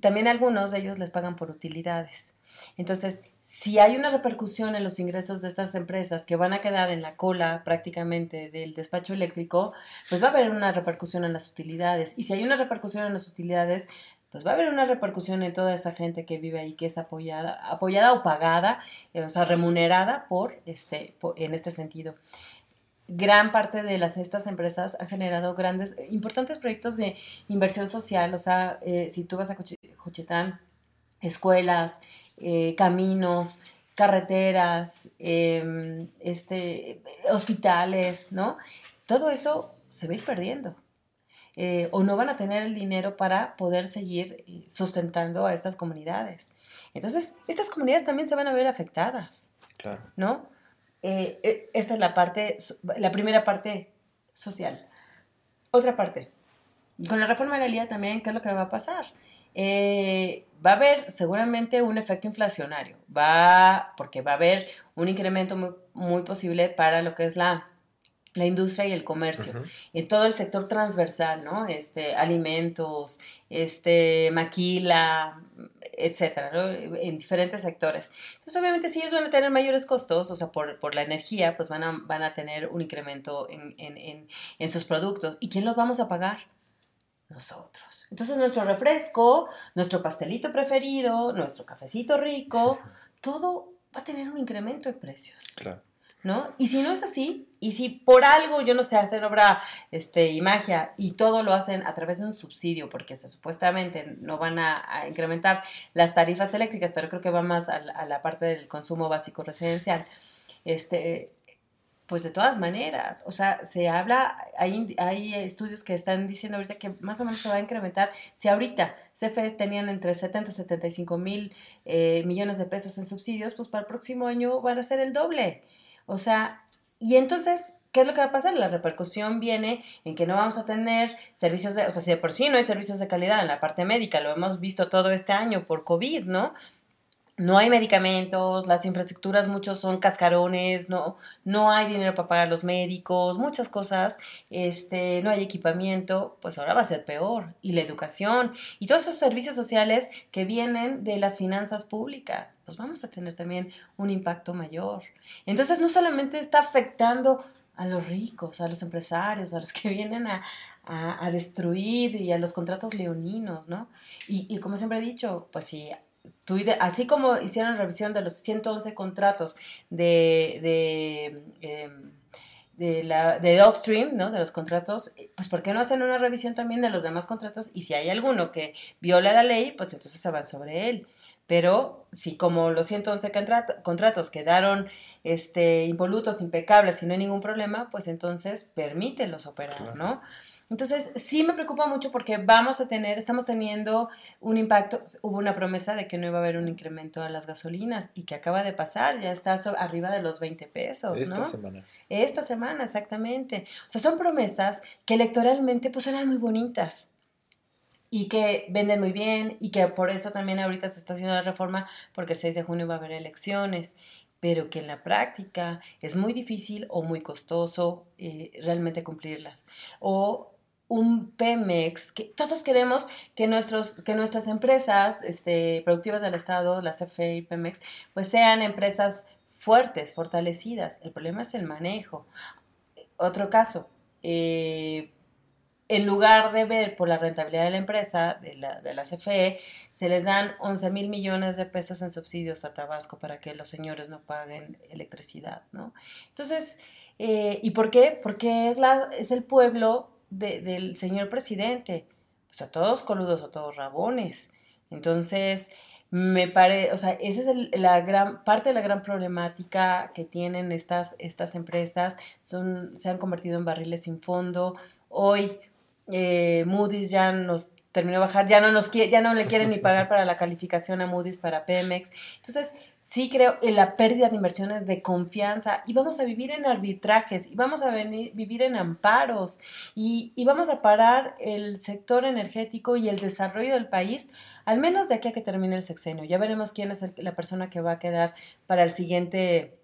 También algunos de ellos les pagan por utilidades. Entonces, si hay una repercusión en los ingresos de estas empresas que van a quedar en la cola prácticamente del despacho eléctrico, pues va a haber una repercusión en las utilidades. Y si hay una repercusión en las utilidades, pues va a haber una repercusión en toda esa gente que vive ahí, que es apoyada, apoyada o pagada, eh, o sea, remunerada por este, en este sentido. Gran parte de las, estas empresas han generado grandes, importantes proyectos de inversión social. O sea, eh, si tú vas a Cochetán, escuelas, eh, caminos, carreteras, em, este, hospitales, ¿no? Todo eso se va a ir perdiendo. Eh, o no van a tener el dinero para poder seguir eh, sustentando a estas comunidades. Entonces, estas comunidades también se van a ver afectadas. Claro. ¿No? esta es la parte, la primera parte social. Otra parte. Con la reforma de la LIA también, ¿qué es lo que va a pasar? Eh, va a haber seguramente un efecto inflacionario, va, porque va a haber un incremento muy, muy posible para lo que es la, la industria y el comercio, en todo el sector transversal, ¿no? Este, alimentos, este, maquila, etcétera, ¿no? En diferentes sectores. Entonces, obviamente, si ellos van a tener mayores costos, o sea, por, por la energía, pues van a, van a tener un incremento en, en, en, en sus productos. ¿Y quién los vamos a pagar? Nosotros. Entonces nuestro refresco, nuestro pastelito preferido, nuestro cafecito rico, todo va a tener un incremento de precios. Claro. ¿No? Y si no es así, y si por algo, yo no sé, hacen obra este, y magia y todo lo hacen a través de un subsidio, porque se, supuestamente no van a, incrementar las tarifas eléctricas, pero creo que va más a, a la parte del consumo básico residencial, este, pues de todas maneras, o sea, se habla, hay, hay estudios que están diciendo ahorita que más o menos se va a incrementar, si ahorita CFE tenían entre 70 y 75 mil eh, millones de pesos en subsidios, pues para el próximo año van a ser el doble. O sea, y entonces, ¿qué es lo que va a pasar? La repercusión viene en que no vamos a tener servicios de, o sea, si de por sí no hay servicios de calidad en la parte médica, lo hemos visto todo este año por COVID, ¿no? No hay medicamentos, las infraestructuras muchos son cascarones, no, no hay dinero para pagar los médicos, muchas cosas, este, no hay equipamiento, pues ahora va a ser peor. Y la educación y todos esos servicios sociales que vienen de las finanzas públicas, pues vamos a tener también un impacto mayor. Entonces no solamente está afectando a los ricos, a los empresarios, a los que vienen a, destruir y a los contratos leoninos, ¿no? Y, y como siempre he dicho, pues si así como hicieron revisión de los 111 contratos de, de, em, de, la, de upstream, ¿no? De los contratos, pues ¿por qué no hacen una revisión también de los demás contratos? Y si hay alguno que viola la ley, pues entonces se van sobre él. Pero si como los 111 contratos quedaron este, impolutos, impecables y no hay ningún problema, pues entonces permítelos operar, ¿no? Entonces, sí me preocupa mucho porque vamos a tener, estamos teniendo un impacto. Hubo una promesa de que no iba a haber un incremento a las gasolinas y que acaba de pasar, ya está arriba de los 20 pesos, Esta semana. Esta semana, exactamente. O sea, son promesas que electoralmente pues eran muy bonitas y que venden muy bien y que por eso también ahorita se está haciendo la reforma porque el 6 de junio va a haber elecciones pero que en la práctica es muy difícil o muy costoso eh, realmente cumplirlas. O un Pemex, que todos queremos que, nuestros, que nuestras empresas este, productivas del Estado, la CFE y Pemex, pues sean empresas fuertes, fortalecidas. El problema es el manejo. Otro caso, eh, en lugar de ver por la rentabilidad de la empresa, de la, de CFE, se les dan 11 mil millones de pesos en subsidios a Tabasco para que los señores no paguen electricidad, ¿no? Entonces, eh, ¿y por qué? Porque es, la, es el pueblo del señor presidente. O sea, todos coludos o todos rabones. Entonces, me parece, o sea, esa es la gran parte de la gran problemática que tienen estas, estas empresas, son, se han convertido en barriles sin fondo. Hoy eh, Moody's ya nos terminó de bajar, ya no nos ya no le quieren ni pagar para la calificación a Moody's para Pemex. Entonces, sí creo en la pérdida de inversiones de confianza y vamos a vivir en arbitrajes y vamos a venir, vivir en amparos y, y, vamos a parar el sector energético y el desarrollo del país, al menos de aquí a que termine el sexenio. Ya veremos quién es la persona que va a quedar para el siguiente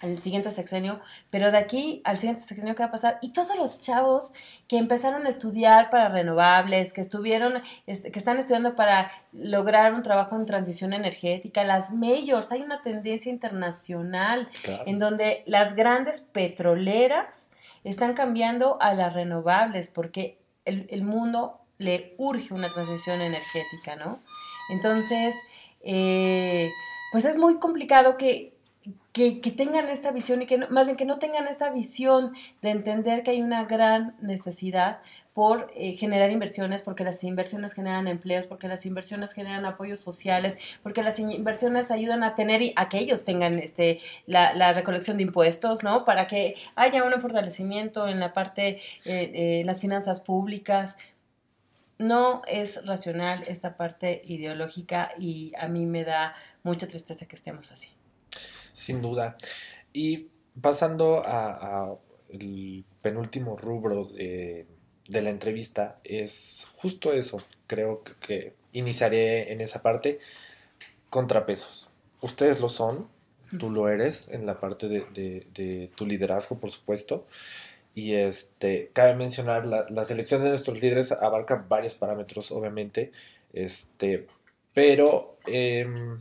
al siguiente sexenio, pero de aquí al siguiente sexenio, ¿qué va a pasar? Y todos los chavos que empezaron a estudiar para renovables, que estuvieron, que están estudiando para lograr un trabajo en transición energética, las majors, hay una tendencia internacional en donde las grandes petroleras están cambiando a las renovables porque el, mundo le urge una transición energética, ¿no? Entonces, eh, pues es muy complicado que que, tengan esta visión y que más bien que no tengan esta visión de entender que hay una gran necesidad por eh, generar inversiones, porque las inversiones generan empleos, porque las inversiones generan apoyos sociales, porque las inversiones ayudan a tener y a que ellos tengan este la, recolección de impuestos, ¿no? Para que haya un fortalecimiento en la parte, eh, eh, las finanzas públicas. No es racional esta parte ideológica y a mí me da mucha tristeza que estemos así sin duda. Y pasando a, el penúltimo rubro de, la entrevista, es justo eso. Creo que, iniciaré en esa parte. Contrapesos. Ustedes lo son, tú lo eres en la parte de, tu liderazgo, por supuesto. Y este, cabe mencionar, la, la, selección de nuestros líderes abarca varios parámetros, obviamente. Este, pero em,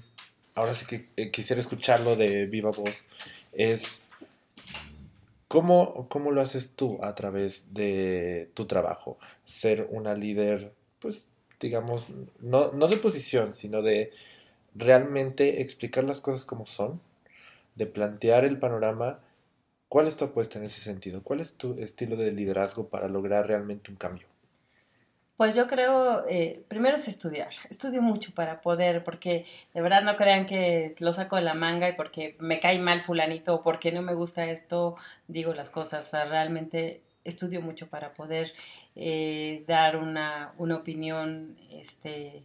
ahora sí que eh, quisiera escucharlo de viva voz, es ¿cómo, ¿cómo lo haces tú a través de tu trabajo? Ser una líder, pues digamos, no, no de posición, sino de realmente explicar las cosas como son, de plantear el panorama. ¿Cuál es tu apuesta en ese sentido? ¿Cuál es tu estilo de liderazgo para lograr realmente un cambio? Pues yo creo, eh, primero es estudiar. Estudio mucho para poder, porque de verdad no crean que lo saco de la manga y porque me cae mal fulanito o porque no me gusta esto, digo las cosas. O sea, realmente estudio mucho para poder eh, dar una, una, opinión este,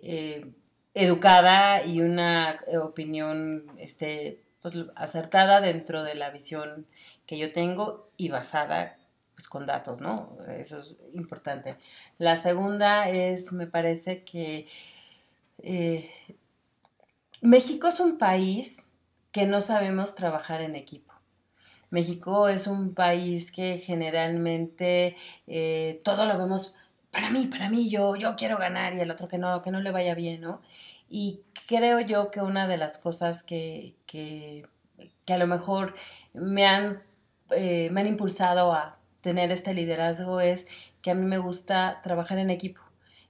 eh, educada y una opinión este, pues, acertada dentro de la visión que yo tengo y basada pues con datos, ¿no? Eso es importante. La segunda es, me parece que eh, México es un país que no sabemos trabajar en equipo. México es un país que generalmente eh, todo lo vemos para mí, para mí, yo, yo quiero ganar y el otro que no, que no le vaya bien, ¿no? Y creo yo que una de las cosas que, que, a lo mejor me han, eh, me han impulsado a, tener este liderazgo es que a mí me gusta trabajar en equipo,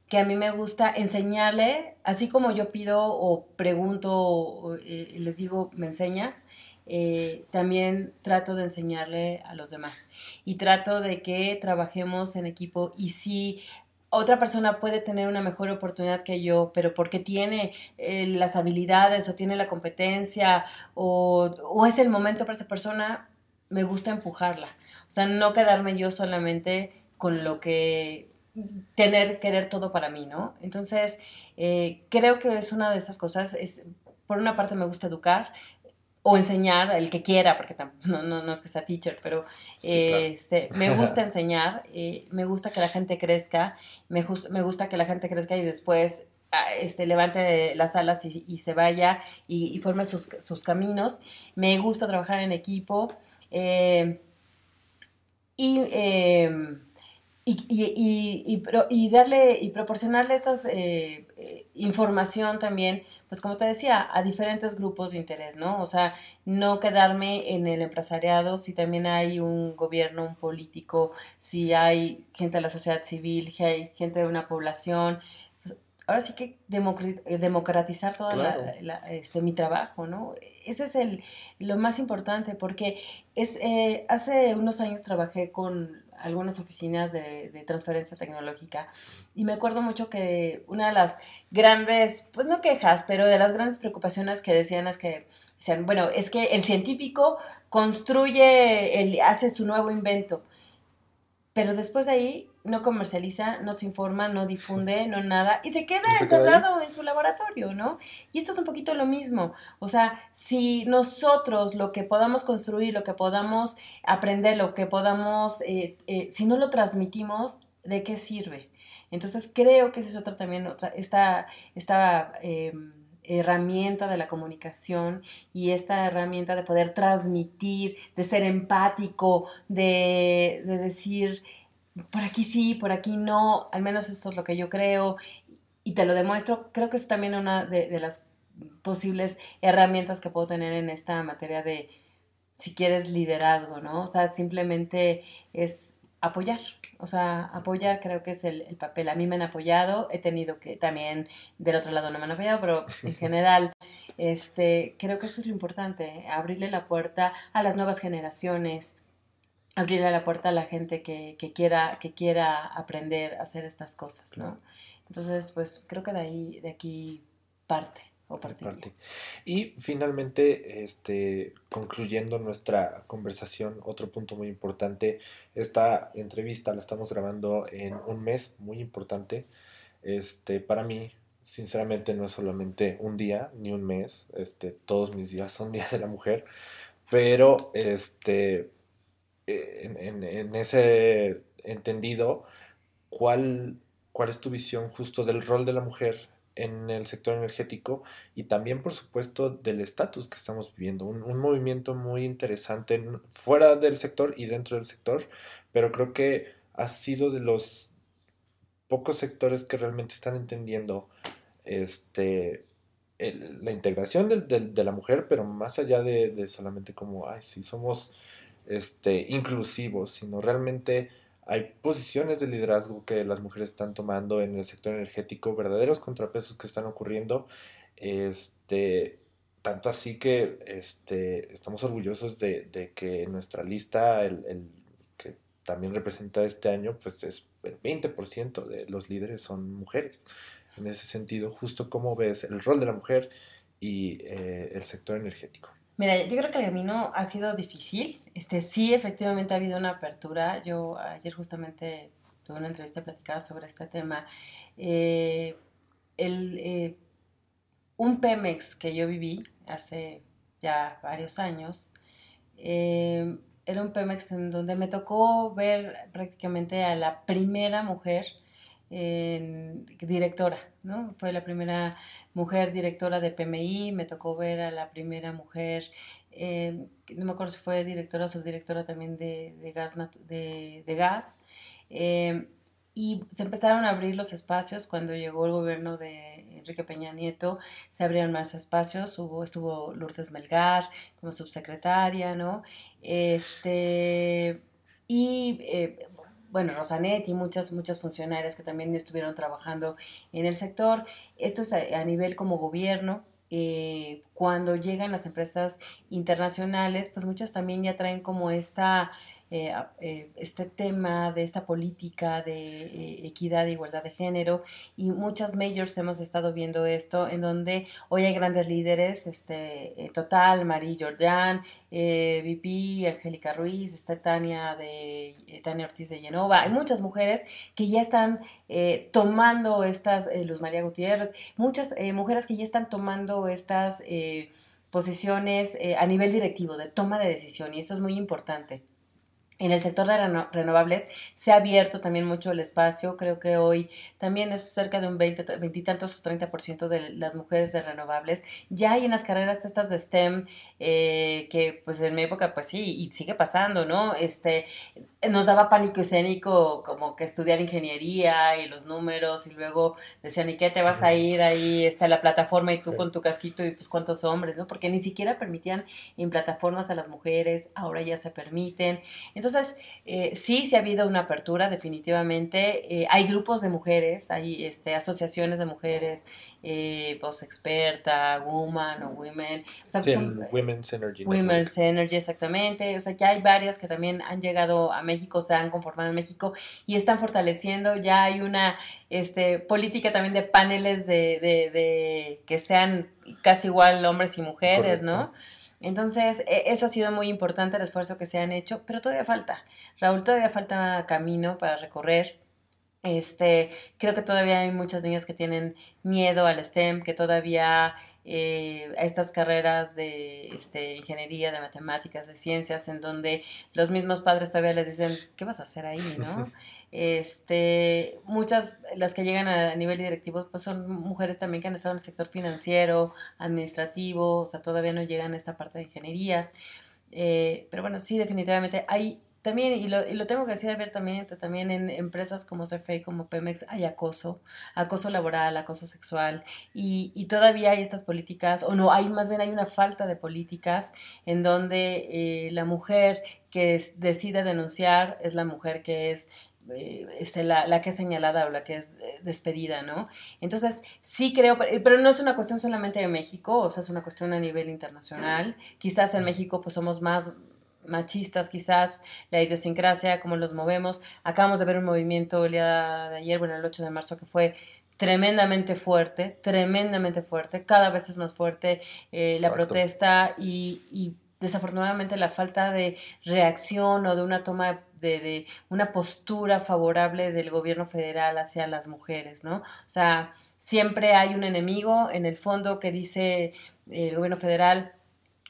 que a mí me gusta enseñarle, así como yo pido o pregunto, o, eh, les digo, me enseñas, eh, también trato de enseñarle a los demás y trato de que trabajemos en equipo y si otra persona puede tener una mejor oportunidad que yo, pero porque tiene eh, las habilidades o tiene la competencia o, o, es el momento para esa persona, me gusta empujarla. O sea, no quedarme yo solamente con lo que tener, querer todo para mí, ¿no? Entonces, eh, creo que es una de esas cosas, es, por una parte me gusta educar, o enseñar, el que quiera, porque no, no, no es que sea teacher, pero este, me gusta enseñar, eh, me gusta que la gente crezca, me, me gusta que la gente crezca y después ah, este, levante las alas y, se vaya y, forme sus, sus, caminos. Me gusta trabajar en equipo. Eh, Em, y, y, y, darle y proporcionarle esta eh, eh, información también, pues como te decía, a diferentes grupos de interés, ¿no? O sea, no quedarme en el empresariado si también hay un gobierno, un político, si hay gente de la sociedad civil, si hay gente de una población, ahora sí que eh, democratizar todo este, mi trabajo, ¿no? Ese es el, lo más importante porque es, eh, hace unos años trabajé con algunas oficinas de, transferencia tecnológica y me acuerdo mucho que una de las grandes, pues no quejas, pero de las grandes preocupaciones que decían es que decían, bueno, es que el científico construye, el, hace su nuevo invento, pero después de ahí no comercializa, no se informa, no difunde, no nada, y se queda encerrado en su laboratorio, ¿no? Y esto es un poquito lo mismo. O sea, si nosotros lo que podamos construir, lo que podamos aprender, lo que podamos, eh, eh, si no lo transmitimos, ¿de qué sirve? Entonces creo que ese es otro también, esta, esta em, herramienta de la comunicación y esta herramienta de poder transmitir, de ser empático, de, de decir por aquí sí, por aquí no, al menos esto es lo que yo creo y te lo demuestro. Creo que es también una de, las posibles herramientas que puedo tener en esta materia de, si quieres, liderazgo, ¿no? O sea, simplemente es apoyar, o sea, apoyar creo que es el, el, papel. A mí me han apoyado, he tenido que también del otro lado no me han apoyado, pero en general, este, creo que eso es lo importante, abrirle la puerta a las nuevas generaciones, abrirle la puerta a la gente que, quiera, que quiera aprender a hacer estas cosas, ¿no? Entonces, pues creo que de ahí, de aquí parte. O parte. Y finalmente, este, concluyendo nuestra conversación, otro punto muy importante, esta entrevista la estamos grabando en un mes, muy importante. Este, para mí, sinceramente, no es solamente un día ni un mes, este, todos mis días son días de la mujer, pero este, en, ese entendido, ¿cuál, ¿cuál es tu visión justo del rol de la mujer en el sector energético y también, por supuesto, del estatus que estamos viviendo. Un, movimiento muy interesante fuera del sector y dentro del sector, pero creo que ha sido de los pocos sectores que realmente están entendiendo este, la integración de, la mujer, pero más allá de, de solamente como, ay, sí, somos este, inclusivos, sino realmente hay posiciones de liderazgo que las mujeres están tomando en el sector energético, verdaderos contrapesos que están ocurriendo. Este, tanto así que este, estamos orgullosos de, de que nuestra lista, el, que también representa este año, pues es el 20% de los líderes son mujeres. En ese sentido, justo cómo ves el rol de la mujer y eh, el sector energético. Mira, yo creo que el camino ha sido difícil. Este, sí, efectivamente ha habido una apertura. Yo ayer justamente tuve una entrevista platicada sobre este tema. Eh, el, eh, un Pemex que yo viví hace ya varios años, eh, era un Pemex en donde me tocó ver prácticamente a la primera mujer directora, ¿no? Fue la primera mujer directora de PMI, me tocó ver a la primera mujer, eh, no me acuerdo si fue directora o subdirectora también de, de gas. De, de gas eh, y se empezaron a abrir los espacios cuando llegó el gobierno de Enrique Peña Nieto, se abrieron más espacios, hubo, estuvo Lourdes Melgar como subsecretaria, ¿no? Este, y eh, bueno, Rosanet y muchas, muchas funcionarias que también estuvieron trabajando en el sector. Esto es a, nivel como gobierno. Eh, cuando llegan las empresas internacionales, pues muchas también ya traen como esta eh, eh, este tema de esta política de eh, equidad e igualdad de género y muchas majors hemos estado viendo esto en donde hoy hay grandes líderes, este, Total, Marie Jordan, VP, Angélica Ruiz, está Tania, de, Tania Ortiz de Genova, hay muchas mujeres que ya están tomando estas, Luz María Gutiérrez, muchas mujeres que ya están tomando estas posiciones a nivel directivo, de toma de decisión, y eso es muy importante. En el sector de renovables se ha abierto también mucho el espacio. Creo que hoy también es cerca de un 20, veintitantos o 30% de las mujeres de renovables. Ya hay en las carreras estas de STEM, eh, que pues en mi época pues sí, y sigue pasando, ¿no? Este, nos daba pánico escénico como que estudiar ingeniería y los números y luego decían, ¿y qué te vas a ir ahí? Está la plataforma y tú con tu casquito y pues cuántos hombres, ¿no? Porque ni siquiera permitían en plataformas a las mujeres, ahora ya se permiten. Entonces, eh, sí, sí ha habido una apertura, definitivamente. Eh, hay grupos de mujeres, hay este, asociaciones de mujeres, eh, Voz Experta, Woman o Women. sí, Women's Energy. Women's Energy, exactamente. O sea, ya hay varias que también han llegado a México, se han conformado en México y están fortaleciendo. Ya hay una este, política también de paneles de, de, de que estén casi igual hombres y mujeres, ¿no? Entonces, e, eso ha sido muy importante el esfuerzo que se han hecho, pero todavía falta. Raúl, todavía falta camino para recorrer. Este, creo que todavía hay muchas niñas que tienen miedo al STEM, que todavía eh, a estas carreras de este, ingeniería, de matemáticas, de ciencias, en donde los mismos padres todavía les dicen, ¿qué vas a hacer ahí? ¿no? Este, muchas, las que llegan a, nivel directivo, pues son mujeres también que han estado en el sector financiero, administrativo, o sea, todavía no llegan a esta parte de ingenierías. Eh, pero bueno, sí, definitivamente hay también, y lo, y lo tengo que decir abiertamente, también en empresas como CFE, como Pemex, hay acoso, acoso laboral, acoso sexual, y, y todavía hay estas políticas, o no, hay más bien hay una falta de políticas en donde eh, la mujer que decide denunciar es la mujer que es eh, este, la, la, que es señalada o la que es eh, despedida, ¿no? Entonces, sí creo, pero no es una cuestión solamente de México, o sea, es una cuestión a nivel internacional. Quizás en México pues somos más machistas, quizás la idiosincrasia, cómo los movemos. Acabamos de ver un movimiento el día de ayer, bueno, el 8 de marzo, que fue tremendamente fuerte, tremendamente fuerte, cada vez es más fuerte eh, la protesta y, y desafortunadamente la falta de reacción o de una toma de, una postura favorable del gobierno federal hacia las mujeres, ¿no? O sea, siempre hay un enemigo en el fondo que dice el gobierno federal,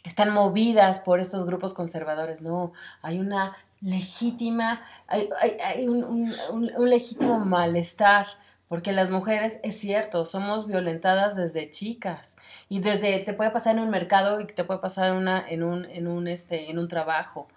están movidas por estos grupos conservadores, no, hay una legítima, hay, un, un legítimo malestar porque las mujeres, es cierto, somos violentadas desde chicas. Y desde, te puede pasar en un mercado y te puede pasar una, en, un, en, un, este, en un trabajo.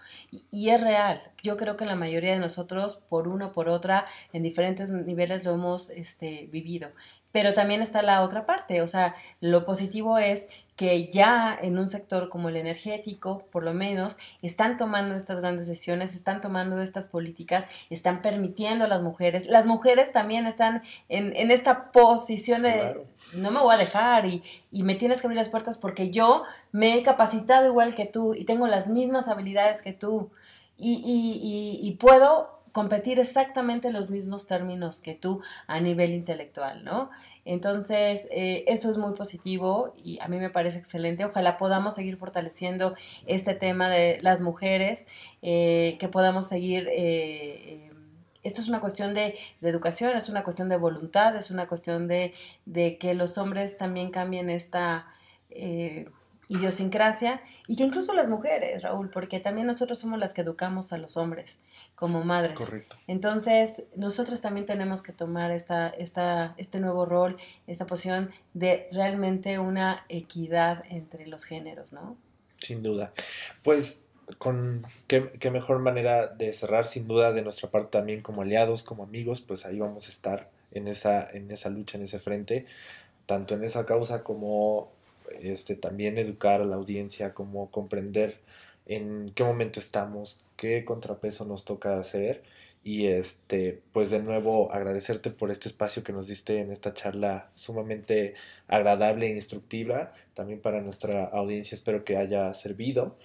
Y, es real. Yo creo que la mayoría de nosotros, por una o por otra, en diferentes niveles lo hemos este, vivido. Pero también está la otra parte. O sea, lo positivo es que ya en un sector como el energético, por lo menos, están tomando estas grandes decisiones, están tomando estas políticas, están permitiendo a las mujeres. Las mujeres también están en, en esta posición de no me voy a dejar y, y, me tienes que abrir las puertas porque yo me he capacitado igual que tú y tengo las mismas habilidades que tú y, y, y puedo competir exactamente en los mismos términos que tú a nivel intelectual, ¿no? Entonces, eh, eso es muy positivo y a mí me parece excelente. Ojalá podamos seguir fortaleciendo este tema de las mujeres, eh, que podamos seguir... Eh, esto es una cuestión de, educación, es una cuestión de voluntad, es una cuestión de que los hombres también cambien esta idiosincrasia y que incluso las mujeres, Raúl, porque también nosotros somos las que educamos a los hombres como madres. Correcto. Entonces, nosotros también tenemos que tomar esta, esta, este nuevo rol, esta posición de realmente una equidad entre los géneros, ¿no? Sin duda. Pues con qué, qué, mejor manera de cerrar, sin duda, de nuestra parte también como aliados, como amigos, pues ahí vamos a estar en esa, en esa lucha, en ese frente, tanto en esa causa como este, también educar a la audiencia, como comprender en qué momento estamos, qué contrapeso nos toca hacer. Y este pues de nuevo agradecerte por este espacio que nos diste en esta charla sumamente agradable e instructiva. También para nuestra audiencia espero que haya servido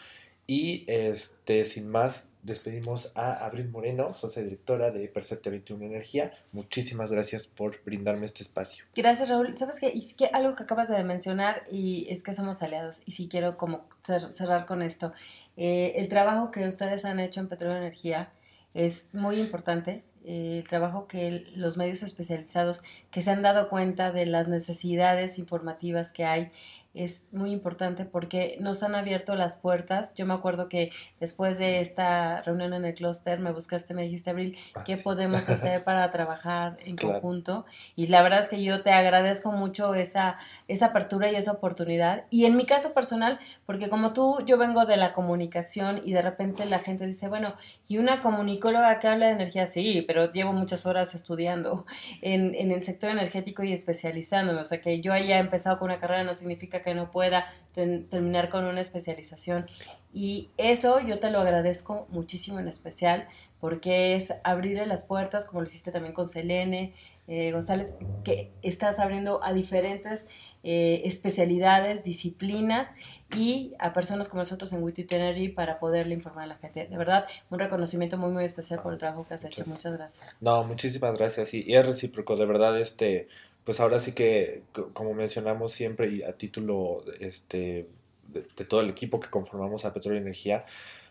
y este, sin más, despedimos a Abril Moreno, socia directora de Percepte 21 Energía. Muchísimas gracias por brindarme este espacio. Gracias, Raúl. Sabes qué? y que algo que acabas de mencionar y es que somos aliados y si quiero como cerrar con esto. Eh, el trabajo que ustedes han hecho en Petróleo Energía es muy importante. Eh, el trabajo que los medios especializados que se han dado cuenta de las necesidades informativas que hay es muy importante porque nos han abierto las puertas. Yo me acuerdo que después de esta reunión en el clúster me buscaste, me dijiste, Abril, ah, ¿qué podemos hacer para trabajar en conjunto? Y la verdad es que yo te agradezco mucho esa, esa apertura y esa oportunidad. Y en mi caso personal, porque como tú, yo vengo de la comunicación y de repente la gente dice, bueno, ¿y una comunicóloga que habla de energía? Sí, pero llevo muchas horas estudiando en, en el sector energético y especializándome. O sea, que yo haya empezado con una carrera no significa que no pueda terminar con una especialización. Y eso yo te lo agradezco muchísimo en especial porque es abrirle las puertas, como lo hiciste también con Selene, eh, González, que estás abriendo a diferentes eh, especialidades, disciplinas y a personas como nosotros en WeTweet Energy para poderle informar a la gente. De verdad, un reconocimiento muy, muy especial por el trabajo que has hecho. Muchas gracias. No, muchísimas gracias. Y, es recíproco, de verdad, este, pues ahora sí que, como mencionamos siempre y a título este, de, todo el equipo que conformamos a Petróleo y Energía,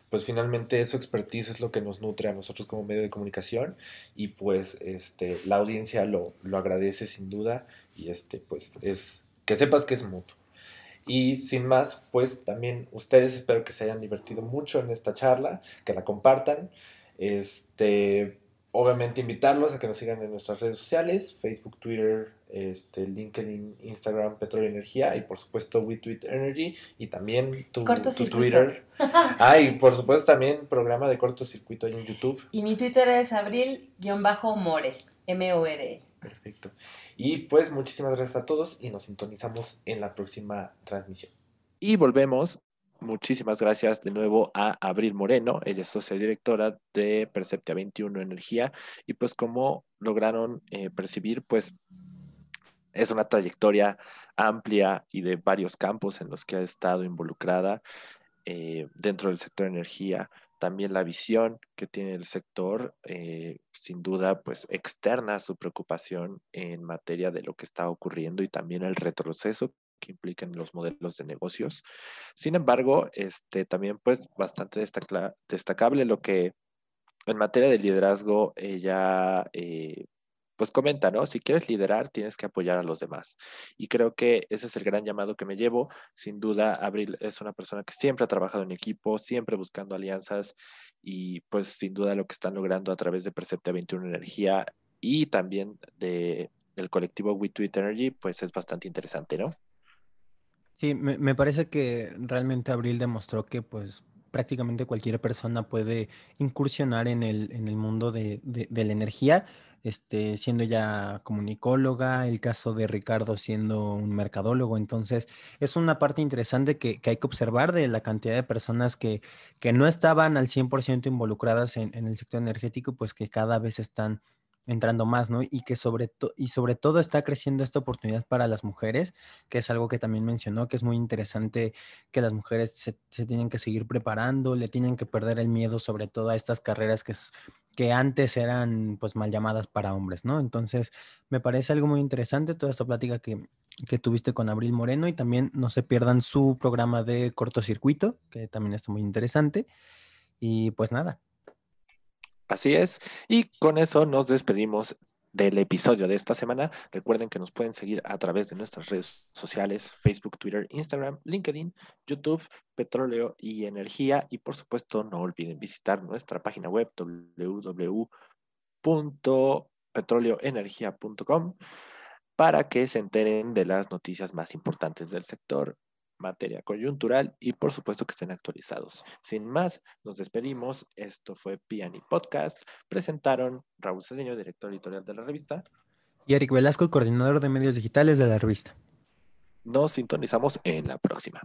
pues finalmente su expertise es lo que nos nutre a nosotros como medio de comunicación y pues este, la audiencia lo, lo agradece sin duda y este, pues es que sepas que es mutuo. Y sin más, pues también ustedes espero que se hayan divertido mucho en esta charla, que la compartan. Este, obviamente invitarlos a que nos sigan en nuestras redes sociales, Facebook, Twitter, este, LinkedIn, Instagram, Petróleo Energía y por supuesto WeTweet Energy y también tu, tu Twitter. ah, y por supuesto también programa de cortocircuito ahí en YouTube. Y mi Twitter es abril-more, M-O-R-E. Perfecto. Y pues muchísimas gracias a todos y nos sintonizamos en la próxima transmisión. Y volvemos Muchísimas gracias de nuevo a Abril Moreno, ella es socia directora de Perceptia 21 Energía y pues como lograron eh, percibir, pues es una trayectoria amplia y de varios campos en los que ha estado involucrada eh, dentro del sector energía. También la visión que tiene el sector, eh, sin duda, pues externa su preocupación en materia de lo que está ocurriendo y también el retroceso que implican los modelos de negocios. Sin embargo, este, también pues bastante destacable lo que en materia de liderazgo ella eh, pues comenta, ¿no? Si quieres liderar, tienes que apoyar a los demás. Y creo que ese es el gran llamado que me llevo. Sin duda, Abril es una persona que siempre ha trabajado en equipo, siempre buscando alianzas y pues sin duda lo que están logrando a través de Percepta 21 Energía y también de, del colectivo We Tweet Energy, pues es bastante interesante, ¿no? Sí, me, parece que realmente Abril demostró que pues prácticamente cualquier persona puede incursionar en el, en el mundo de, la energía, este, siendo ya comunicóloga, el caso de Ricardo siendo un mercadólogo. Entonces, es una parte interesante que, hay que observar de la cantidad de personas que, que no estaban al 100% involucradas en, en el sector energético, pues que cada vez están entrando más, ¿no? Y que sobre, y sobre todo está creciendo esta oportunidad para las mujeres, que es algo que también mencionó, que es muy interesante que las mujeres se, tienen que seguir preparando, le tienen que perder el miedo sobre todo a estas carreras que, que antes eran pues mal llamadas para hombres, ¿no? Entonces, me parece algo muy interesante toda esta plática que, que tuviste con Abril Moreno y también no se pierdan su programa de cortocircuito, que también está muy interesante. Y pues nada, Así es. Y con eso nos despedimos del episodio de esta semana. Recuerden que nos pueden seguir a través de nuestras redes sociales, Facebook, Twitter, Instagram, LinkedIn, YouTube, Petróleo y Energía. Y por supuesto, no olviden visitar nuestra página web www.petroleoenergia.com para que se enteren de las noticias más importantes del sector materia coyuntural y por supuesto que estén actualizados. Sin más, nos despedimos. Esto fue Piani Podcast. Presentaron Raúl Cedeño, director editorial de la revista. Y Eric Velasco, coordinador de medios digitales de la revista. Nos sintonizamos en la próxima.